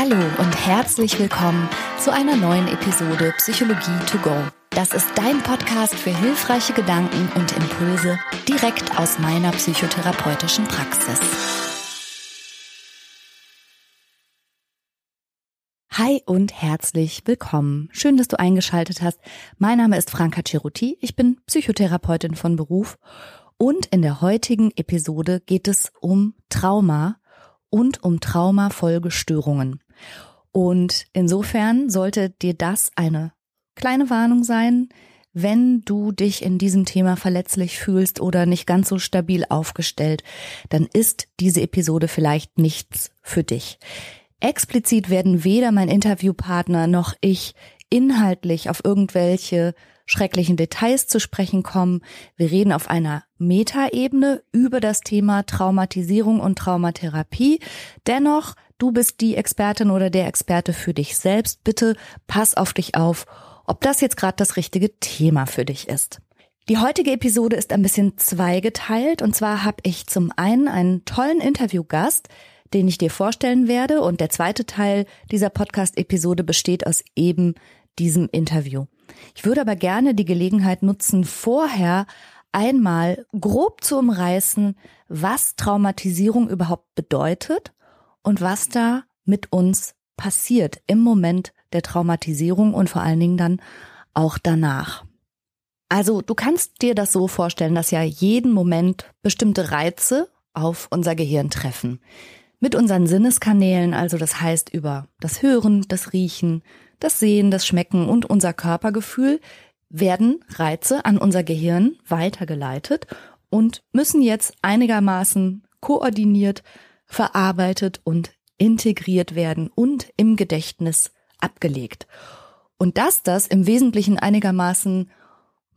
Hallo und herzlich willkommen zu einer neuen Episode Psychologie to go. Das ist dein Podcast für hilfreiche Gedanken und Impulse direkt aus meiner psychotherapeutischen Praxis. Hi und herzlich willkommen. Schön, dass du eingeschaltet hast. Mein Name ist Franka Ceruti. Ich bin Psychotherapeutin von Beruf und in der heutigen Episode geht es um Trauma und um Traumafolgestörungen. Und insofern sollte dir das eine kleine Warnung sein, wenn du dich in diesem Thema verletzlich fühlst oder nicht ganz so stabil aufgestellt, dann ist diese Episode vielleicht nichts für dich. Explizit werden weder mein Interviewpartner noch ich inhaltlich auf irgendwelche schrecklichen Details zu sprechen kommen. Wir reden auf einer Metaebene über das Thema Traumatisierung und Traumatherapie. Dennoch, du bist die Expertin oder der Experte für dich selbst. Bitte pass auf dich auf, ob das jetzt gerade das richtige Thema für dich ist. Die heutige Episode ist ein bisschen zweigeteilt und zwar habe ich zum einen einen tollen Interviewgast, den ich dir vorstellen werde und der zweite Teil dieser Podcast-Episode besteht aus eben diesem Interview. Ich würde aber gerne die Gelegenheit nutzen, vorher einmal grob zu umreißen, was Traumatisierung überhaupt bedeutet und was da mit uns passiert im Moment der Traumatisierung und vor allen Dingen dann auch danach. Also du kannst dir das so vorstellen, dass ja jeden Moment bestimmte Reize auf unser Gehirn treffen. Mit unseren Sinneskanälen, also das heißt über das Hören, das Riechen, das Sehen, das Schmecken und unser Körpergefühl werden Reize an unser Gehirn weitergeleitet und müssen jetzt einigermaßen koordiniert, verarbeitet und integriert werden und im Gedächtnis abgelegt. Und dass das im Wesentlichen einigermaßen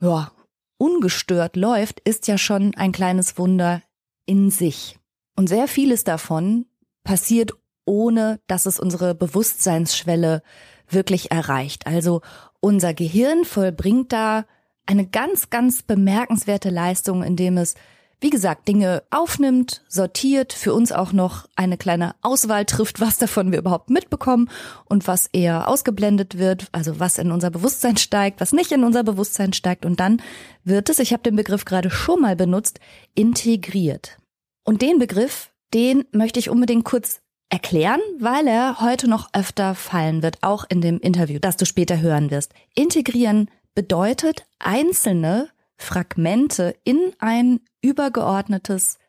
ja, ungestört läuft, ist ja schon ein kleines Wunder in sich. Und sehr vieles davon passiert ohne, dass es unsere Bewusstseinsschwelle wirklich erreicht. Also unser Gehirn vollbringt da eine ganz, ganz bemerkenswerte Leistung, indem es, wie gesagt, Dinge aufnimmt, sortiert, für uns auch noch eine kleine Auswahl trifft, was davon wir überhaupt mitbekommen und was eher ausgeblendet wird, also was in unser Bewusstsein steigt, was nicht in unser Bewusstsein steigt. Und dann wird es, ich habe den Begriff gerade schon mal benutzt, integriert. Und den Begriff, den möchte ich unbedingt kurz erklären, weil er heute noch öfter fallen wird, auch in dem Interview, das du später hören wirst. Integrieren bedeutet, einzelne Fragmente in ein übergeordnetes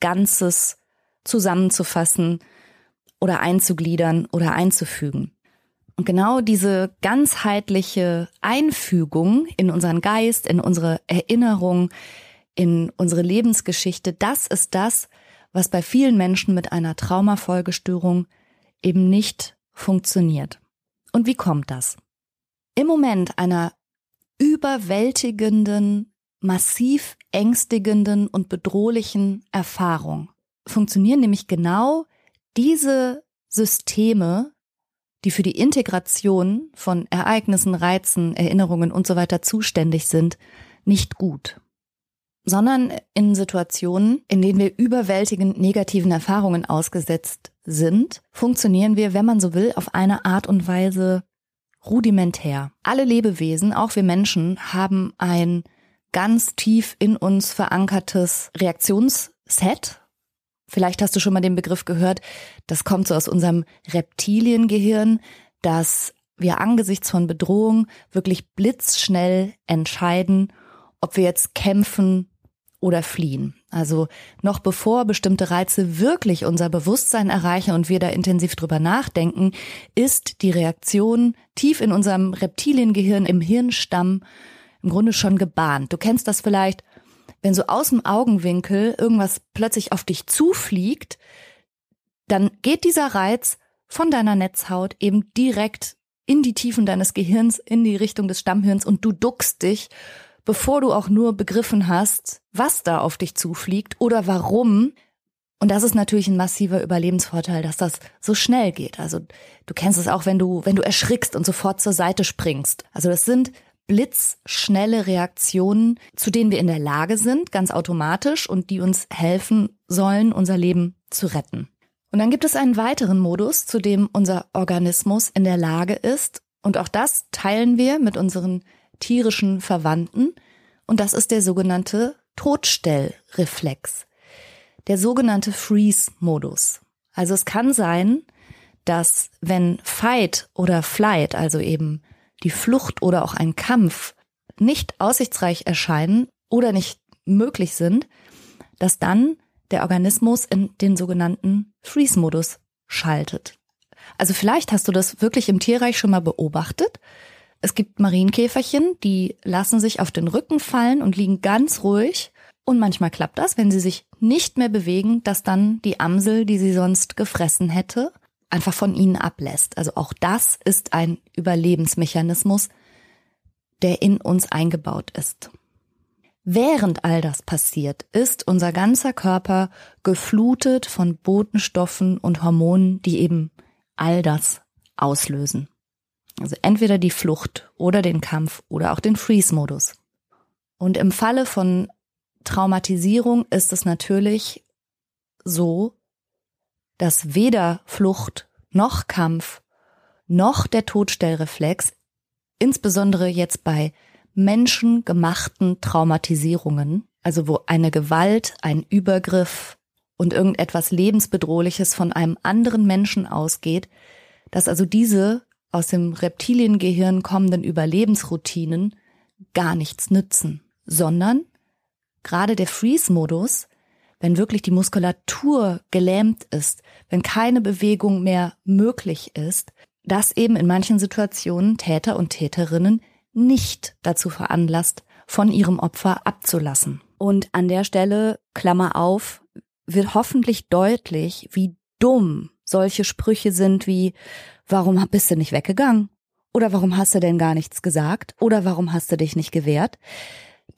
Ganzes zusammenzufassen oder einzugliedern oder einzufügen. Und genau diese ganzheitliche Einfügung in unseren Geist, in unsere Erinnerung, in unsere Lebensgeschichte, das ist das, was bei vielen Menschen mit einer Traumafolgestörung eben nicht funktioniert. Und wie kommt das? Im Moment einer überwältigenden, massiv ängstigenden und bedrohlichen Erfahrung funktionieren nämlich genau diese Systeme, die für die Integration von Ereignissen, Reizen, Erinnerungen und so weiter zuständig sind, nicht gut sondern in Situationen, in denen wir überwältigend negativen Erfahrungen ausgesetzt sind, funktionieren wir, wenn man so will, auf eine Art und Weise rudimentär. Alle Lebewesen, auch wir Menschen, haben ein ganz tief in uns verankertes Reaktionsset. Vielleicht hast du schon mal den Begriff gehört. Das kommt so aus unserem Reptiliengehirn, dass wir angesichts von Bedrohung wirklich blitzschnell entscheiden, ob wir jetzt kämpfen oder fliehen. Also noch bevor bestimmte Reize wirklich unser Bewusstsein erreichen und wir da intensiv drüber nachdenken, ist die Reaktion tief in unserem Reptiliengehirn im Hirnstamm im Grunde schon gebahnt. Du kennst das vielleicht, wenn so aus dem Augenwinkel irgendwas plötzlich auf dich zufliegt, dann geht dieser Reiz von deiner Netzhaut eben direkt in die Tiefen deines Gehirns, in die Richtung des Stammhirns und du duckst dich bevor du auch nur begriffen hast, was da auf dich zufliegt oder warum. Und das ist natürlich ein massiver Überlebensvorteil, dass das so schnell geht. Also du kennst es auch, wenn du, wenn du erschrickst und sofort zur Seite springst. Also das sind blitzschnelle Reaktionen, zu denen wir in der Lage sind, ganz automatisch und die uns helfen sollen, unser Leben zu retten. Und dann gibt es einen weiteren Modus, zu dem unser Organismus in der Lage ist, und auch das teilen wir mit unseren tierischen Verwandten, und das ist der sogenannte Todstellreflex, der sogenannte Freeze-Modus. Also es kann sein, dass wenn Fight oder Flight, also eben die Flucht oder auch ein Kampf nicht aussichtsreich erscheinen oder nicht möglich sind, dass dann der Organismus in den sogenannten Freeze-Modus schaltet. Also vielleicht hast du das wirklich im Tierreich schon mal beobachtet. Es gibt Marienkäferchen, die lassen sich auf den Rücken fallen und liegen ganz ruhig. Und manchmal klappt das, wenn sie sich nicht mehr bewegen, dass dann die Amsel, die sie sonst gefressen hätte, einfach von ihnen ablässt. Also auch das ist ein Überlebensmechanismus, der in uns eingebaut ist. Während all das passiert, ist unser ganzer Körper geflutet von Botenstoffen und Hormonen, die eben all das auslösen. Also entweder die Flucht oder den Kampf oder auch den Freeze-Modus. Und im Falle von Traumatisierung ist es natürlich so, dass weder Flucht noch Kampf noch der Todstellreflex, insbesondere jetzt bei menschengemachten Traumatisierungen, also wo eine Gewalt, ein Übergriff und irgendetwas lebensbedrohliches von einem anderen Menschen ausgeht, dass also diese aus dem Reptiliengehirn kommenden Überlebensroutinen gar nichts nützen, sondern gerade der Freeze-Modus wenn wirklich die Muskulatur gelähmt ist, wenn keine Bewegung mehr möglich ist, das eben in manchen Situationen Täter und Täterinnen nicht dazu veranlasst, von ihrem Opfer abzulassen. Und an der Stelle, Klammer auf, wird hoffentlich deutlich, wie dumm solche Sprüche sind wie, warum bist du nicht weggegangen? Oder warum hast du denn gar nichts gesagt? Oder warum hast du dich nicht gewehrt?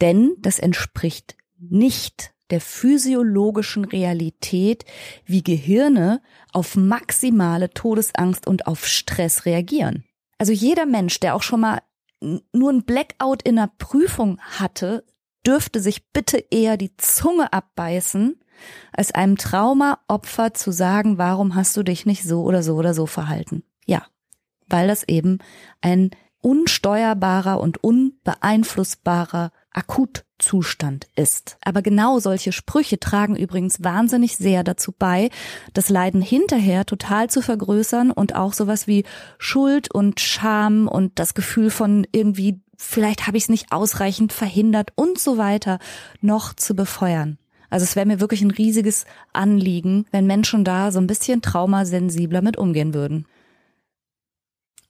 Denn das entspricht nicht der physiologischen Realität, wie Gehirne auf maximale Todesangst und auf Stress reagieren. Also jeder Mensch, der auch schon mal nur ein Blackout in einer Prüfung hatte, dürfte sich bitte eher die Zunge abbeißen, als einem Traumaopfer zu sagen, warum hast du dich nicht so oder so oder so verhalten. Ja, weil das eben ein unsteuerbarer und unbeeinflussbarer Akutzustand ist. Aber genau solche Sprüche tragen übrigens wahnsinnig sehr dazu bei, das Leiden hinterher total zu vergrößern und auch sowas wie Schuld und Scham und das Gefühl von irgendwie, vielleicht habe ich es nicht ausreichend verhindert und so weiter noch zu befeuern. Also es wäre mir wirklich ein riesiges Anliegen, wenn Menschen da so ein bisschen traumasensibler mit umgehen würden.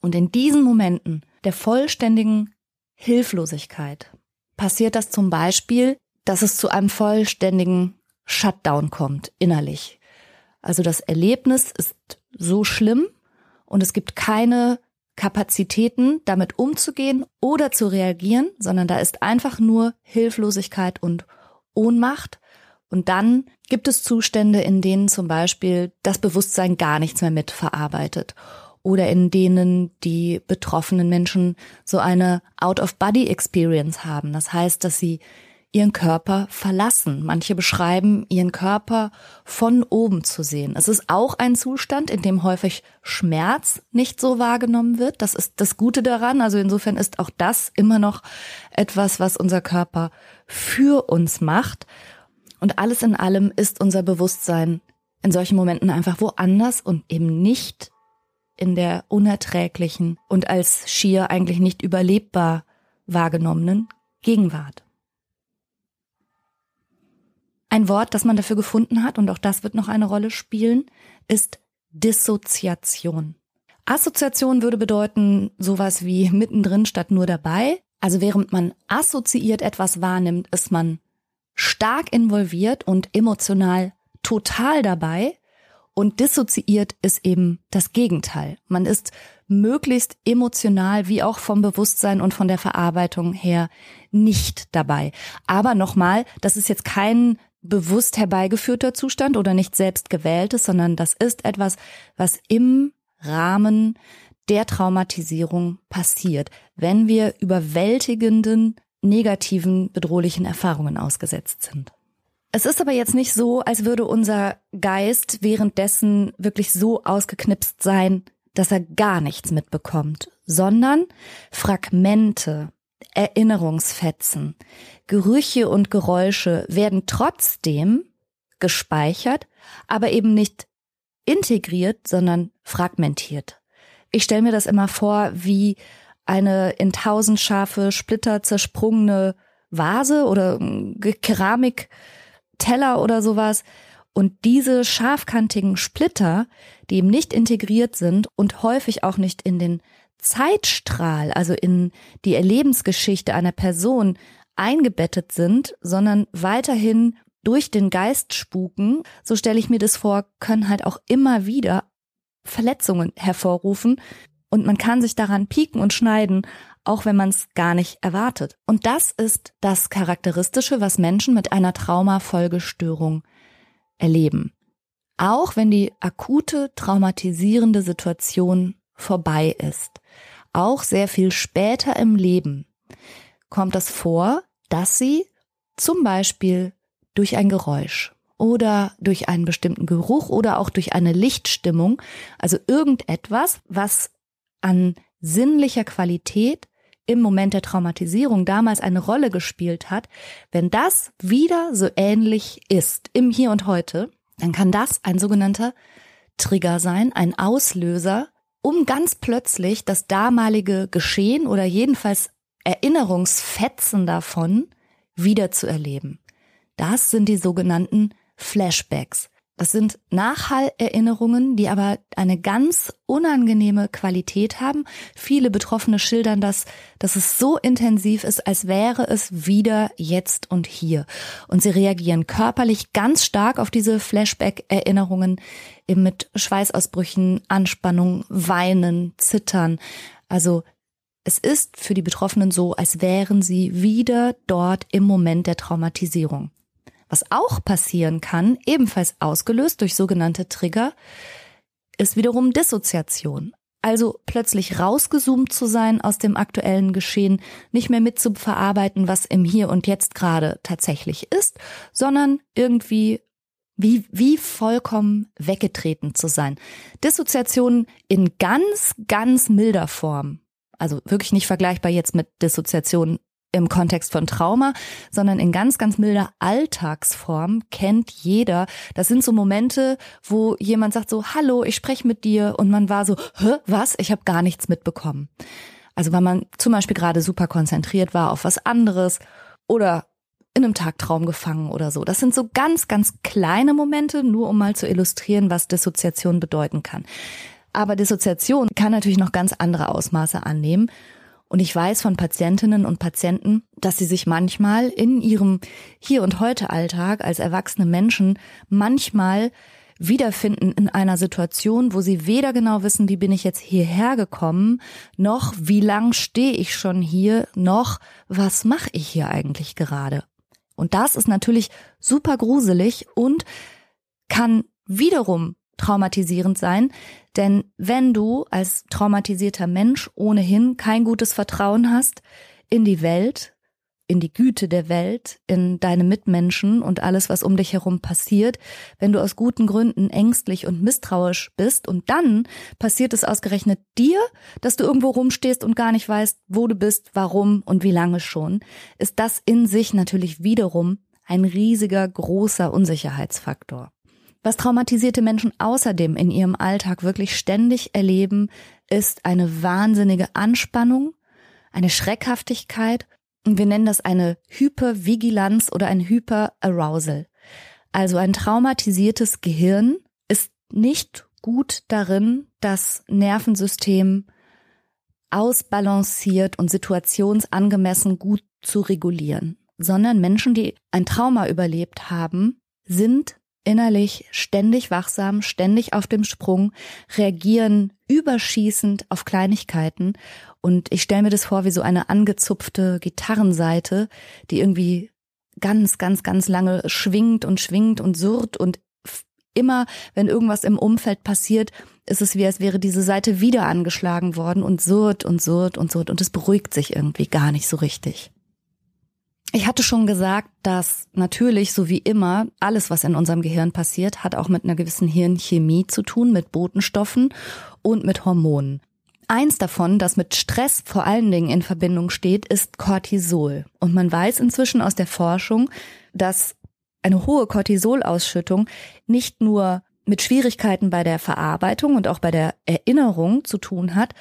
Und in diesen Momenten der vollständigen Hilflosigkeit passiert das zum Beispiel, dass es zu einem vollständigen Shutdown kommt, innerlich. Also das Erlebnis ist so schlimm und es gibt keine Kapazitäten, damit umzugehen oder zu reagieren, sondern da ist einfach nur Hilflosigkeit und Ohnmacht. Und dann gibt es Zustände, in denen zum Beispiel das Bewusstsein gar nichts mehr mitverarbeitet oder in denen die betroffenen Menschen so eine Out-of-Body-Experience haben. Das heißt, dass sie ihren Körper verlassen. Manche beschreiben, ihren Körper von oben zu sehen. Es ist auch ein Zustand, in dem häufig Schmerz nicht so wahrgenommen wird. Das ist das Gute daran. Also insofern ist auch das immer noch etwas, was unser Körper für uns macht. Und alles in allem ist unser Bewusstsein in solchen Momenten einfach woanders und eben nicht in der unerträglichen und als schier eigentlich nicht überlebbar wahrgenommenen Gegenwart. Ein Wort, das man dafür gefunden hat, und auch das wird noch eine Rolle spielen, ist Dissoziation. Assoziation würde bedeuten sowas wie mittendrin statt nur dabei. Also während man assoziiert etwas wahrnimmt, ist man stark involviert und emotional total dabei. Und dissoziiert ist eben das Gegenteil. Man ist möglichst emotional wie auch vom Bewusstsein und von der Verarbeitung her nicht dabei. Aber nochmal, das ist jetzt kein bewusst herbeigeführter Zustand oder nicht selbst gewähltes, sondern das ist etwas, was im Rahmen der Traumatisierung passiert, wenn wir überwältigenden negativen bedrohlichen Erfahrungen ausgesetzt sind. Es ist aber jetzt nicht so, als würde unser Geist währenddessen wirklich so ausgeknipst sein, dass er gar nichts mitbekommt, sondern Fragmente, Erinnerungsfetzen, Gerüche und Geräusche werden trotzdem gespeichert, aber eben nicht integriert, sondern fragmentiert. Ich stelle mir das immer vor wie eine in tausend scharfe Splitter zersprungene Vase oder Keramik Teller oder sowas. Und diese scharfkantigen Splitter, die eben nicht integriert sind und häufig auch nicht in den Zeitstrahl, also in die Erlebensgeschichte einer Person eingebettet sind, sondern weiterhin durch den Geist spuken, so stelle ich mir das vor, können halt auch immer wieder Verletzungen hervorrufen und man kann sich daran pieken und schneiden, auch wenn man es gar nicht erwartet. Und das ist das Charakteristische, was Menschen mit einer Traumafolgestörung erleben. Auch wenn die akute traumatisierende Situation vorbei ist, auch sehr viel später im Leben, kommt es vor, dass sie zum Beispiel durch ein Geräusch oder durch einen bestimmten Geruch oder auch durch eine Lichtstimmung, also irgendetwas, was an sinnlicher Qualität im Moment der Traumatisierung damals eine Rolle gespielt hat, wenn das wieder so ähnlich ist im Hier und heute, dann kann das ein sogenannter Trigger sein, ein Auslöser, um ganz plötzlich das damalige Geschehen oder jedenfalls Erinnerungsfetzen davon wieder zu erleben. Das sind die sogenannten Flashbacks. Das sind Nachhallerinnerungen, die aber eine ganz unangenehme Qualität haben. Viele Betroffene schildern das, dass es so intensiv ist, als wäre es wieder jetzt und hier. Und sie reagieren körperlich ganz stark auf diese Flashback-Erinnerungen, eben mit Schweißausbrüchen, Anspannung, Weinen, Zittern. Also es ist für die Betroffenen so, als wären sie wieder dort im Moment der Traumatisierung. Was auch passieren kann, ebenfalls ausgelöst durch sogenannte Trigger, ist wiederum Dissoziation. Also plötzlich rausgezoomt zu sein aus dem aktuellen Geschehen, nicht mehr mitzuverarbeiten, was im Hier und Jetzt gerade tatsächlich ist, sondern irgendwie wie, wie vollkommen weggetreten zu sein. Dissoziation in ganz, ganz milder Form. Also wirklich nicht vergleichbar jetzt mit Dissoziation im Kontext von Trauma, sondern in ganz, ganz milder Alltagsform kennt jeder. Das sind so Momente, wo jemand sagt so, hallo, ich spreche mit dir und man war so, hä, was? Ich habe gar nichts mitbekommen. Also weil man zum Beispiel gerade super konzentriert war auf was anderes oder in einem Tagtraum gefangen oder so. Das sind so ganz, ganz kleine Momente, nur um mal zu illustrieren, was Dissoziation bedeuten kann. Aber Dissoziation kann natürlich noch ganz andere Ausmaße annehmen. Und ich weiß von Patientinnen und Patienten, dass sie sich manchmal in ihrem Hier- und Heute-Alltag als erwachsene Menschen manchmal wiederfinden in einer Situation, wo sie weder genau wissen, wie bin ich jetzt hierher gekommen, noch wie lang stehe ich schon hier, noch was mache ich hier eigentlich gerade. Und das ist natürlich super gruselig und kann wiederum traumatisierend sein, denn wenn du als traumatisierter Mensch ohnehin kein gutes Vertrauen hast in die Welt, in die Güte der Welt, in deine Mitmenschen und alles, was um dich herum passiert, wenn du aus guten Gründen ängstlich und misstrauisch bist und dann passiert es ausgerechnet dir, dass du irgendwo rumstehst und gar nicht weißt, wo du bist, warum und wie lange schon, ist das in sich natürlich wiederum ein riesiger, großer Unsicherheitsfaktor. Was traumatisierte Menschen außerdem in ihrem Alltag wirklich ständig erleben, ist eine wahnsinnige Anspannung, eine Schreckhaftigkeit und wir nennen das eine Hypervigilanz oder ein Hyperarousal. Also ein traumatisiertes Gehirn ist nicht gut darin, das Nervensystem ausbalanciert und situationsangemessen gut zu regulieren, sondern Menschen, die ein Trauma überlebt haben, sind innerlich ständig wachsam, ständig auf dem Sprung, reagieren überschießend auf Kleinigkeiten. Und ich stelle mir das vor wie so eine angezupfte Gitarrenseite, die irgendwie ganz, ganz, ganz lange schwingt und schwingt und surrt. Und immer, wenn irgendwas im Umfeld passiert, ist es wie, als wäre diese Seite wieder angeschlagen worden und surrt und surrt und surrt. Und es beruhigt sich irgendwie gar nicht so richtig. Ich hatte schon gesagt, dass natürlich, so wie immer, alles, was in unserem Gehirn passiert, hat auch mit einer gewissen Hirnchemie zu tun, mit Botenstoffen und mit Hormonen. Eins davon, das mit Stress vor allen Dingen in Verbindung steht, ist Cortisol. Und man weiß inzwischen aus der Forschung, dass eine hohe Cortisolausschüttung nicht nur mit Schwierigkeiten bei der Verarbeitung und auch bei der Erinnerung zu tun hat,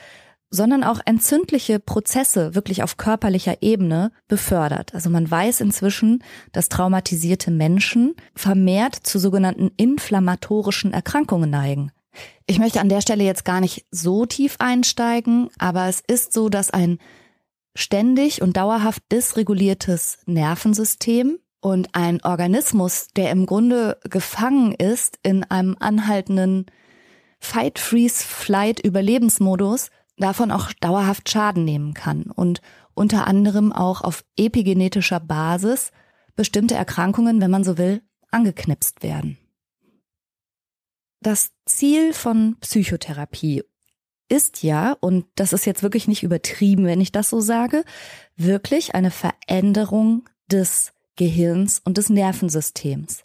sondern auch entzündliche Prozesse wirklich auf körperlicher Ebene befördert. Also man weiß inzwischen, dass traumatisierte Menschen vermehrt zu sogenannten inflammatorischen Erkrankungen neigen. Ich möchte an der Stelle jetzt gar nicht so tief einsteigen, aber es ist so, dass ein ständig und dauerhaft dysreguliertes Nervensystem und ein Organismus, der im Grunde gefangen ist in einem anhaltenden Fight, Freeze, Flight Überlebensmodus, davon auch dauerhaft Schaden nehmen kann und unter anderem auch auf epigenetischer Basis bestimmte Erkrankungen, wenn man so will, angeknipst werden. Das Ziel von Psychotherapie ist ja, und das ist jetzt wirklich nicht übertrieben, wenn ich das so sage, wirklich eine Veränderung des Gehirns und des Nervensystems.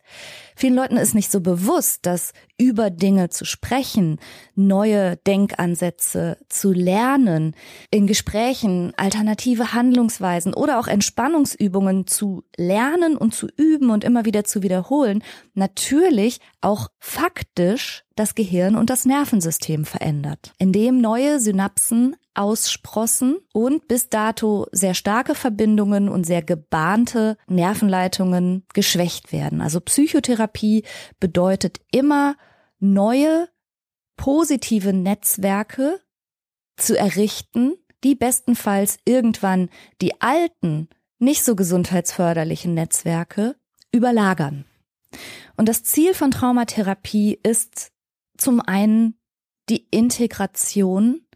Vielen Leuten ist nicht so bewusst, dass über Dinge zu sprechen, neue Denkansätze zu lernen, in Gesprächen alternative Handlungsweisen oder auch Entspannungsübungen zu lernen und zu üben und immer wieder zu wiederholen, natürlich auch faktisch das Gehirn und das Nervensystem verändert, indem neue Synapsen aussprossen und bis dato sehr starke Verbindungen und sehr gebahnte Nervenleitungen geschwächt werden. Also Psychotherapie bedeutet immer neue positive Netzwerke zu errichten, die bestenfalls irgendwann die alten, nicht so gesundheitsförderlichen Netzwerke überlagern. Und das Ziel von Traumatherapie ist zum einen die Integration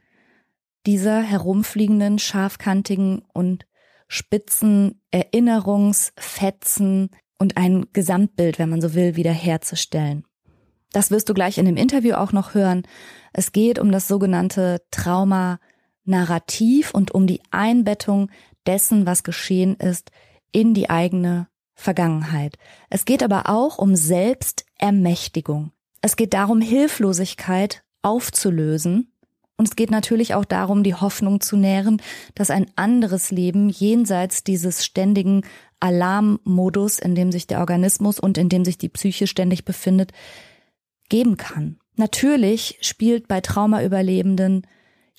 dieser herumfliegenden, scharfkantigen und spitzen Erinnerungsfetzen und ein Gesamtbild, wenn man so will, wiederherzustellen. Das wirst du gleich in dem Interview auch noch hören. Es geht um das sogenannte Trauma-Narrativ und um die Einbettung dessen, was geschehen ist, in die eigene Vergangenheit. Es geht aber auch um Selbstermächtigung. Es geht darum, Hilflosigkeit aufzulösen und es geht natürlich auch darum, die Hoffnung zu nähren, dass ein anderes Leben jenseits dieses ständigen Alarmmodus, in dem sich der Organismus und in dem sich die Psyche ständig befindet, geben kann. Natürlich spielt bei Traumaüberlebenden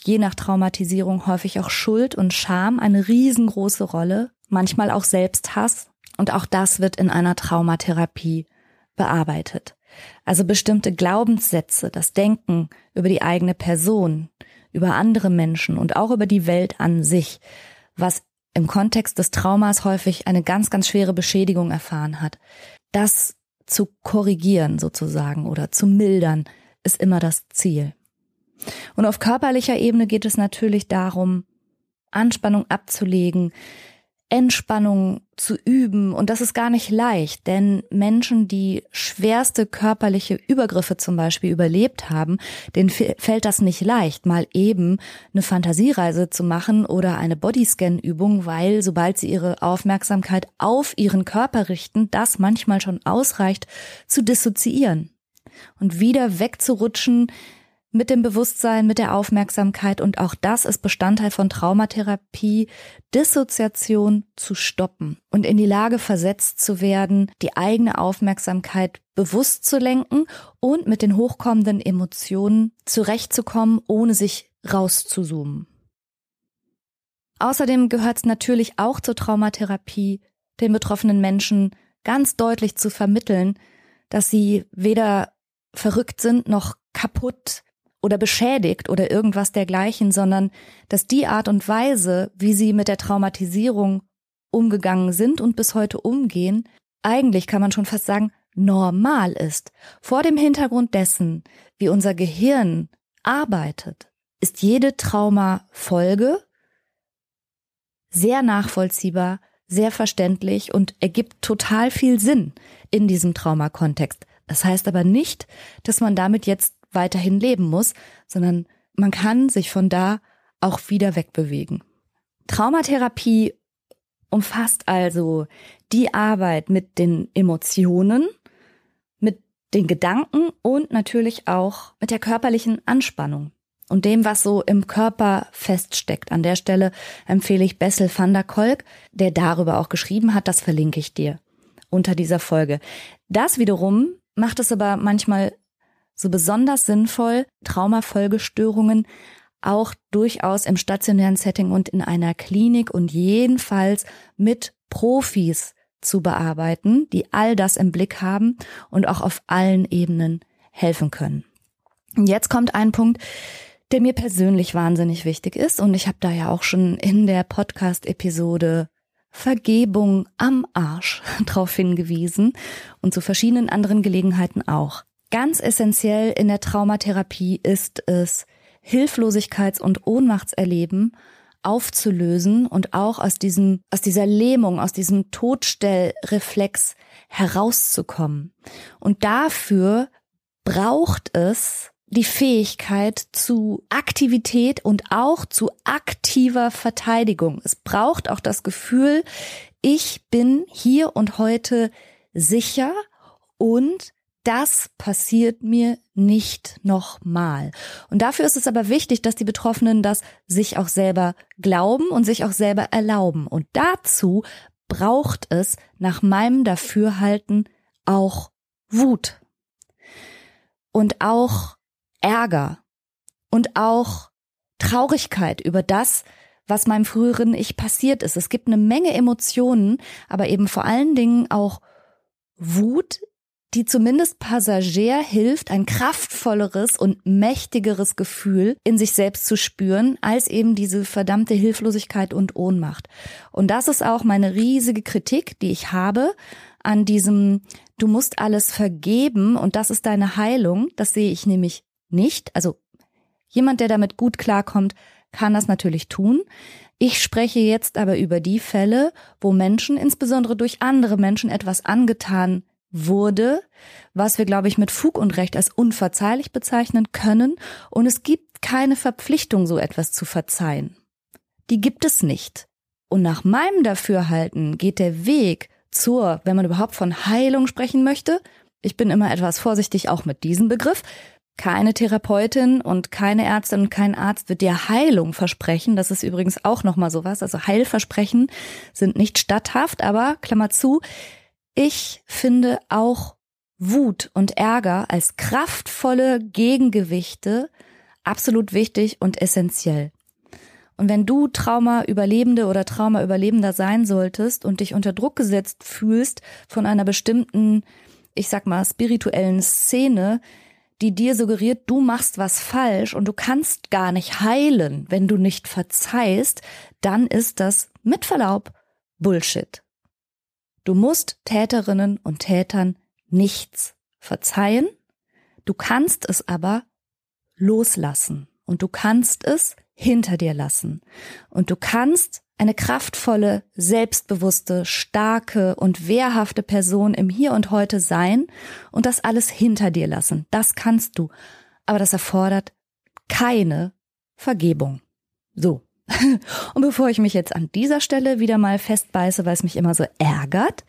je nach Traumatisierung häufig auch Schuld und Scham eine riesengroße Rolle, manchmal auch Selbsthass. Und auch das wird in einer Traumatherapie bearbeitet. Also bestimmte Glaubenssätze, das Denken über die eigene Person, über andere Menschen und auch über die Welt an sich, was im Kontext des Traumas häufig eine ganz, ganz schwere Beschädigung erfahren hat. Das zu korrigieren sozusagen oder zu mildern, ist immer das Ziel. Und auf körperlicher Ebene geht es natürlich darum, Anspannung abzulegen, Entspannung zu üben. Und das ist gar nicht leicht, denn Menschen, die schwerste körperliche Übergriffe zum Beispiel überlebt haben, denen fällt das nicht leicht, mal eben eine Fantasiereise zu machen oder eine Bodyscan-Übung, weil sobald sie ihre Aufmerksamkeit auf ihren Körper richten, das manchmal schon ausreicht, zu dissoziieren und wieder wegzurutschen mit dem Bewusstsein, mit der Aufmerksamkeit und auch das ist Bestandteil von Traumatherapie, Dissoziation zu stoppen und in die Lage versetzt zu werden, die eigene Aufmerksamkeit bewusst zu lenken und mit den hochkommenden Emotionen zurechtzukommen, ohne sich rauszuzoomen. Außerdem gehört es natürlich auch zur Traumatherapie, den betroffenen Menschen ganz deutlich zu vermitteln, dass sie weder verrückt sind noch kaputt, oder beschädigt oder irgendwas dergleichen, sondern dass die Art und Weise, wie sie mit der Traumatisierung umgegangen sind und bis heute umgehen, eigentlich kann man schon fast sagen, normal ist. Vor dem Hintergrund dessen, wie unser Gehirn arbeitet, ist jede Traumafolge sehr nachvollziehbar, sehr verständlich und ergibt total viel Sinn in diesem Traumakontext. Das heißt aber nicht, dass man damit jetzt weiterhin leben muss, sondern man kann sich von da auch wieder wegbewegen. Traumatherapie umfasst also die Arbeit mit den Emotionen, mit den Gedanken und natürlich auch mit der körperlichen Anspannung und dem, was so im Körper feststeckt. An der Stelle empfehle ich Bessel van der Kolk, der darüber auch geschrieben hat, das verlinke ich dir unter dieser Folge. Das wiederum macht es aber manchmal so besonders sinnvoll, Traumafolgestörungen auch durchaus im stationären Setting und in einer Klinik und jedenfalls mit Profis zu bearbeiten, die all das im Blick haben und auch auf allen Ebenen helfen können. Und jetzt kommt ein Punkt, der mir persönlich wahnsinnig wichtig ist und ich habe da ja auch schon in der Podcast-Episode Vergebung am Arsch drauf hingewiesen und zu verschiedenen anderen Gelegenheiten auch. Ganz essentiell in der Traumatherapie ist es, Hilflosigkeits- und Ohnmachtserleben aufzulösen und auch aus diesem, aus dieser Lähmung, aus diesem Todstellreflex herauszukommen. Und dafür braucht es die Fähigkeit zu Aktivität und auch zu aktiver Verteidigung. Es braucht auch das Gefühl, ich bin hier und heute sicher und das passiert mir nicht nochmal. Und dafür ist es aber wichtig, dass die Betroffenen das sich auch selber glauben und sich auch selber erlauben. Und dazu braucht es nach meinem Dafürhalten auch Wut und auch Ärger und auch Traurigkeit über das, was meinem früheren Ich passiert ist. Es gibt eine Menge Emotionen, aber eben vor allen Dingen auch Wut, die zumindest Passagier hilft, ein kraftvolleres und mächtigeres Gefühl in sich selbst zu spüren, als eben diese verdammte Hilflosigkeit und Ohnmacht. Und das ist auch meine riesige Kritik, die ich habe an diesem, du musst alles vergeben und das ist deine Heilung. Das sehe ich nämlich nicht. Also jemand, der damit gut klarkommt, kann das natürlich tun. Ich spreche jetzt aber über die Fälle, wo Menschen, insbesondere durch andere Menschen, etwas angetan wurde, was wir, glaube ich, mit Fug und Recht als unverzeihlich bezeichnen können. Und es gibt keine Verpflichtung, so etwas zu verzeihen. Die gibt es nicht. Und nach meinem Dafürhalten geht der Weg zur, wenn man überhaupt von Heilung sprechen möchte, ich bin immer etwas vorsichtig auch mit diesem Begriff, keine Therapeutin und keine Ärztin und kein Arzt wird dir Heilung versprechen. Das ist übrigens auch nochmal sowas. Also Heilversprechen sind nicht statthaft, aber Klammer zu, ich finde auch Wut und Ärger als kraftvolle Gegengewichte absolut wichtig und essentiell. Und wenn du Trauma-Überlebende oder Trauma-Überlebender sein solltest und dich unter Druck gesetzt fühlst von einer bestimmten, ich sag mal, spirituellen Szene, die dir suggeriert, du machst was falsch und du kannst gar nicht heilen, wenn du nicht verzeihst, dann ist das mit Verlaub Bullshit. Du musst Täterinnen und Tätern nichts verzeihen, du kannst es aber loslassen und du kannst es hinter dir lassen und du kannst eine kraftvolle, selbstbewusste, starke und wehrhafte Person im Hier und Heute sein und das alles hinter dir lassen. Das kannst du. Aber das erfordert keine Vergebung. So. Und bevor ich mich jetzt an dieser Stelle wieder mal festbeiße, weil es mich immer so ärgert,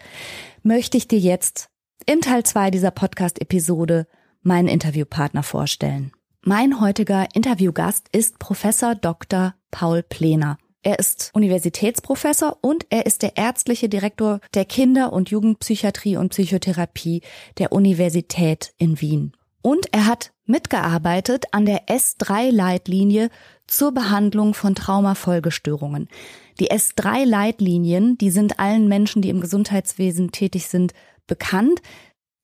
möchte ich dir jetzt im Teil zwei dieser Podcast-Episode meinen Interviewpartner vorstellen. Mein heutiger Interviewgast ist Professor Dr. Paul Plener. Er ist Universitätsprofessor und er ist der ärztliche Direktor der Kinder- und Jugendpsychiatrie und Psychotherapie der Universität in Wien. Und er hat mitgearbeitet an der S3-Leitlinie zur Behandlung von Traumafolgestörungen. Die S3-Leitlinien, die sind allen Menschen, die im Gesundheitswesen tätig sind, bekannt.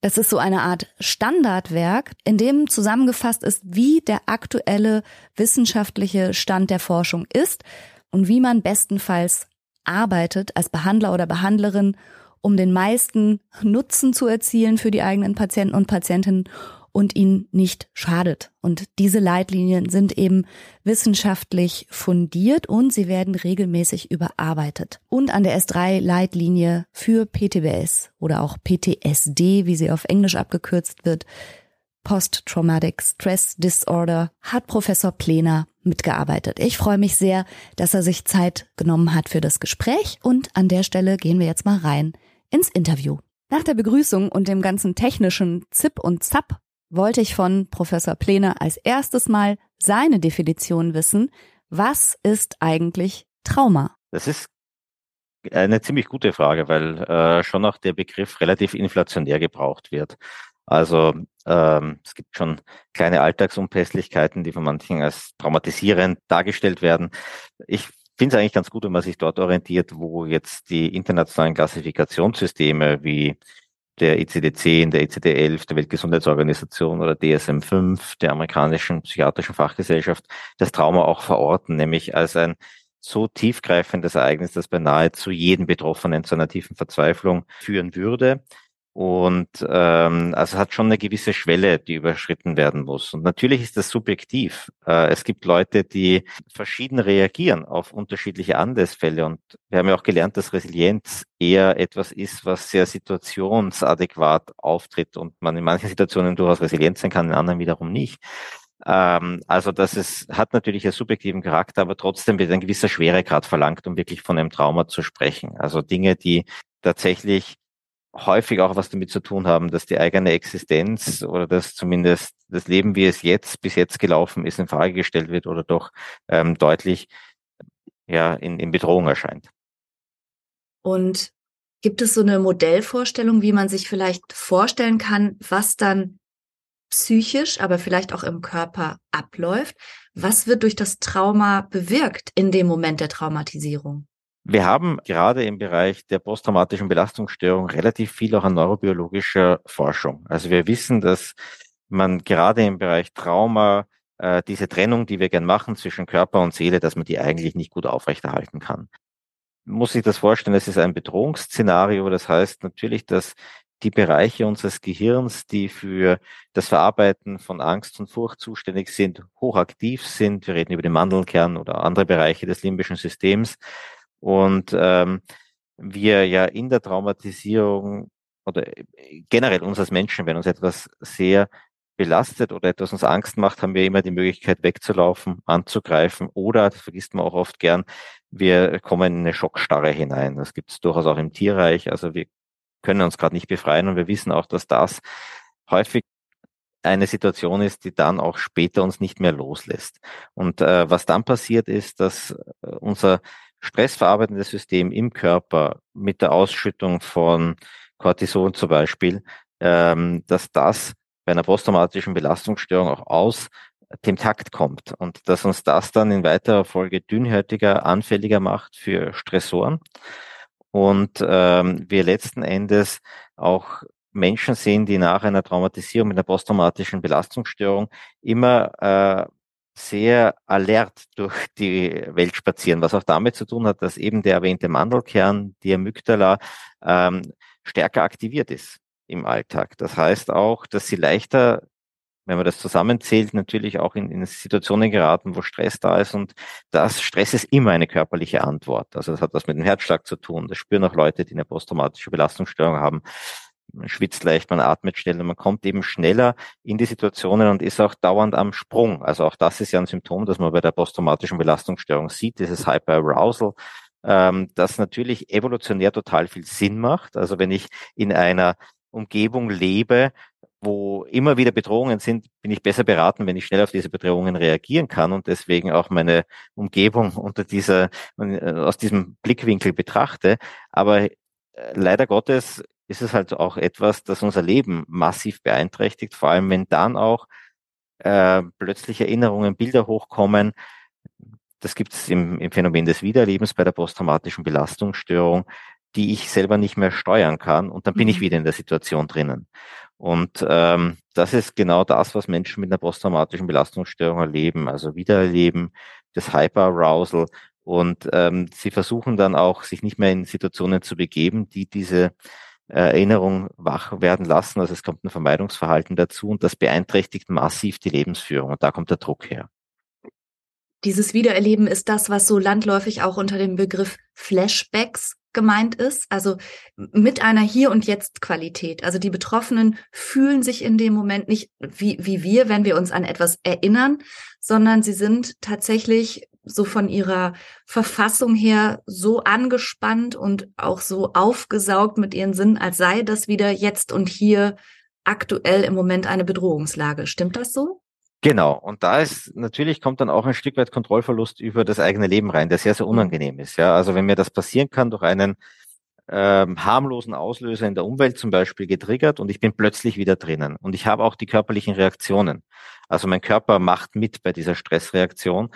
Das ist so eine Art Standardwerk, in dem zusammengefasst ist, wie der aktuelle wissenschaftliche Stand der Forschung ist und wie man bestenfalls arbeitet als Behandler oder Behandlerin, um den meisten Nutzen zu erzielen für die eigenen Patienten und Patientinnen und ihnen nicht schadet. Und diese Leitlinien sind eben wissenschaftlich fundiert und sie werden regelmäßig überarbeitet. Und an der S3-Leitlinie für PTBS oder auch PTSD, wie sie auf Englisch abgekürzt wird, Post-Traumatic Stress Disorder hat Professor Plener mitgearbeitet. Ich freue mich sehr, dass er sich Zeit genommen hat für das Gespräch und an der Stelle gehen wir jetzt mal rein ins Interview. Nach der Begrüßung und dem ganzen technischen Zip und Zap wollte ich von Professor Plener als erstes mal seine Definition wissen. Was ist eigentlich Trauma? Das ist eine ziemlich gute Frage, weil äh, schon auch der Begriff relativ inflationär gebraucht wird. Also ähm, es gibt schon kleine Alltagsunpässlichkeiten, die von manchen als traumatisierend dargestellt werden. Ich finde es eigentlich ganz gut, wenn man sich dort orientiert, wo jetzt die internationalen Klassifikationssysteme wie der ICD-10, der ICD-11, der Weltgesundheitsorganisation oder DSM-5, der amerikanischen psychiatrischen Fachgesellschaft, das Trauma auch verorten, nämlich als ein so tiefgreifendes Ereignis, das beinahe zu jedem Betroffenen zu einer tiefen Verzweiflung führen würde. Und ähm, also hat schon eine gewisse Schwelle, die überschritten werden muss. Und natürlich ist das subjektiv. Äh, es gibt Leute, die verschieden reagieren auf unterschiedliche Anlassfälle. Und wir haben ja auch gelernt, dass Resilienz eher etwas ist, was sehr situationsadäquat auftritt und man in manchen Situationen durchaus resilient sein kann, in anderen wiederum nicht. Ähm, also das ist, hat natürlich einen subjektiven Charakter, aber trotzdem wird ein gewisser Schweregrad verlangt, um wirklich von einem Trauma zu sprechen. Also Dinge, die tatsächlich häufig auch was damit zu tun haben, dass die eigene Existenz oder dass zumindest das Leben, wie es jetzt bis jetzt gelaufen ist, in Frage gestellt wird oder doch ähm, deutlich ja, in, in Bedrohung erscheint. Und gibt es so eine Modellvorstellung, wie man sich vielleicht vorstellen kann, was dann psychisch, aber vielleicht auch im Körper abläuft? Was wird durch das Trauma bewirkt in dem Moment der Traumatisierung? Wir haben gerade im Bereich der posttraumatischen Belastungsstörung relativ viel auch an neurobiologischer Forschung. Also wir wissen, dass man gerade im Bereich Trauma äh, diese Trennung, die wir gern machen zwischen Körper und Seele, dass man die eigentlich nicht gut aufrechterhalten kann. muss sich das vorstellen, es ist ein Bedrohungsszenario. Das heißt natürlich, dass die Bereiche unseres Gehirns, die für das Verarbeiten von Angst und Furcht zuständig sind, hochaktiv sind. Wir reden über den Mandelkern oder andere Bereiche des limbischen Systems. Und ähm, wir ja in der Traumatisierung oder generell uns als Menschen, wenn uns etwas sehr belastet oder etwas uns Angst macht, haben wir immer die Möglichkeit wegzulaufen, anzugreifen oder, das vergisst man auch oft gern, wir kommen in eine Schockstarre hinein. Das gibt es durchaus auch im Tierreich. Also wir können uns gerade nicht befreien und wir wissen auch, dass das häufig eine Situation ist, die dann auch später uns nicht mehr loslässt. Und äh, was dann passiert ist, dass äh, unser stressverarbeitendes System im Körper mit der Ausschüttung von Cortison zum Beispiel, ähm, dass das bei einer posttraumatischen Belastungsstörung auch aus dem Takt kommt und dass uns das dann in weiterer Folge dünnhäutiger, anfälliger macht für Stressoren und ähm, wir letzten Endes auch Menschen sehen, die nach einer Traumatisierung mit einer posttraumatischen Belastungsstörung immer äh, sehr alert durch die Welt spazieren, was auch damit zu tun hat, dass eben der erwähnte Mandelkern, die Amygdala, ähm, stärker aktiviert ist im Alltag. Das heißt auch, dass sie leichter, wenn man das zusammenzählt, natürlich auch in, in Situationen geraten, wo Stress da ist. Und das Stress ist immer eine körperliche Antwort. Also das hat was mit dem Herzschlag zu tun. Das spüren auch Leute, die eine posttraumatische Belastungsstörung haben man schwitzt leicht, man atmet schneller, man kommt eben schneller in die Situationen und ist auch dauernd am Sprung. Also auch das ist ja ein Symptom, das man bei der posttraumatischen Belastungsstörung sieht, dieses Hyperarousal, ähm, das natürlich evolutionär total viel Sinn macht. Also wenn ich in einer Umgebung lebe, wo immer wieder Bedrohungen sind, bin ich besser beraten, wenn ich schnell auf diese Bedrohungen reagieren kann und deswegen auch meine Umgebung unter dieser, äh, aus diesem Blickwinkel betrachte. Aber äh, leider Gottes ist es halt auch etwas, das unser Leben massiv beeinträchtigt, vor allem wenn dann auch äh, plötzlich Erinnerungen, Bilder hochkommen. Das gibt es im, im Phänomen des Wiederlebens bei der posttraumatischen Belastungsstörung, die ich selber nicht mehr steuern kann und dann bin ich mhm. wieder in der Situation drinnen. Und ähm, das ist genau das, was Menschen mit einer posttraumatischen Belastungsstörung erleben, also Wiedererleben, das Hyperarousal und ähm, sie versuchen dann auch, sich nicht mehr in Situationen zu begeben, die diese Erinnerung wach werden lassen. Also es kommt ein Vermeidungsverhalten dazu und das beeinträchtigt massiv die Lebensführung und da kommt der Druck her. Dieses Wiedererleben ist das, was so landläufig auch unter dem Begriff Flashbacks gemeint ist, also mit einer Hier- und Jetzt-Qualität. Also die Betroffenen fühlen sich in dem Moment nicht wie, wie wir, wenn wir uns an etwas erinnern, sondern sie sind tatsächlich so von ihrer Verfassung her so angespannt und auch so aufgesaugt mit ihren Sinnen, als sei das wieder jetzt und hier aktuell im Moment eine Bedrohungslage. Stimmt das so? Genau. Und da ist natürlich kommt dann auch ein Stück weit Kontrollverlust über das eigene Leben rein, der sehr, sehr mhm. unangenehm ist. Ja, also wenn mir das passieren kann durch einen ähm, harmlosen Auslöser in der Umwelt zum Beispiel getriggert und ich bin plötzlich wieder drinnen. Und ich habe auch die körperlichen Reaktionen. Also mein Körper macht mit bei dieser Stressreaktion.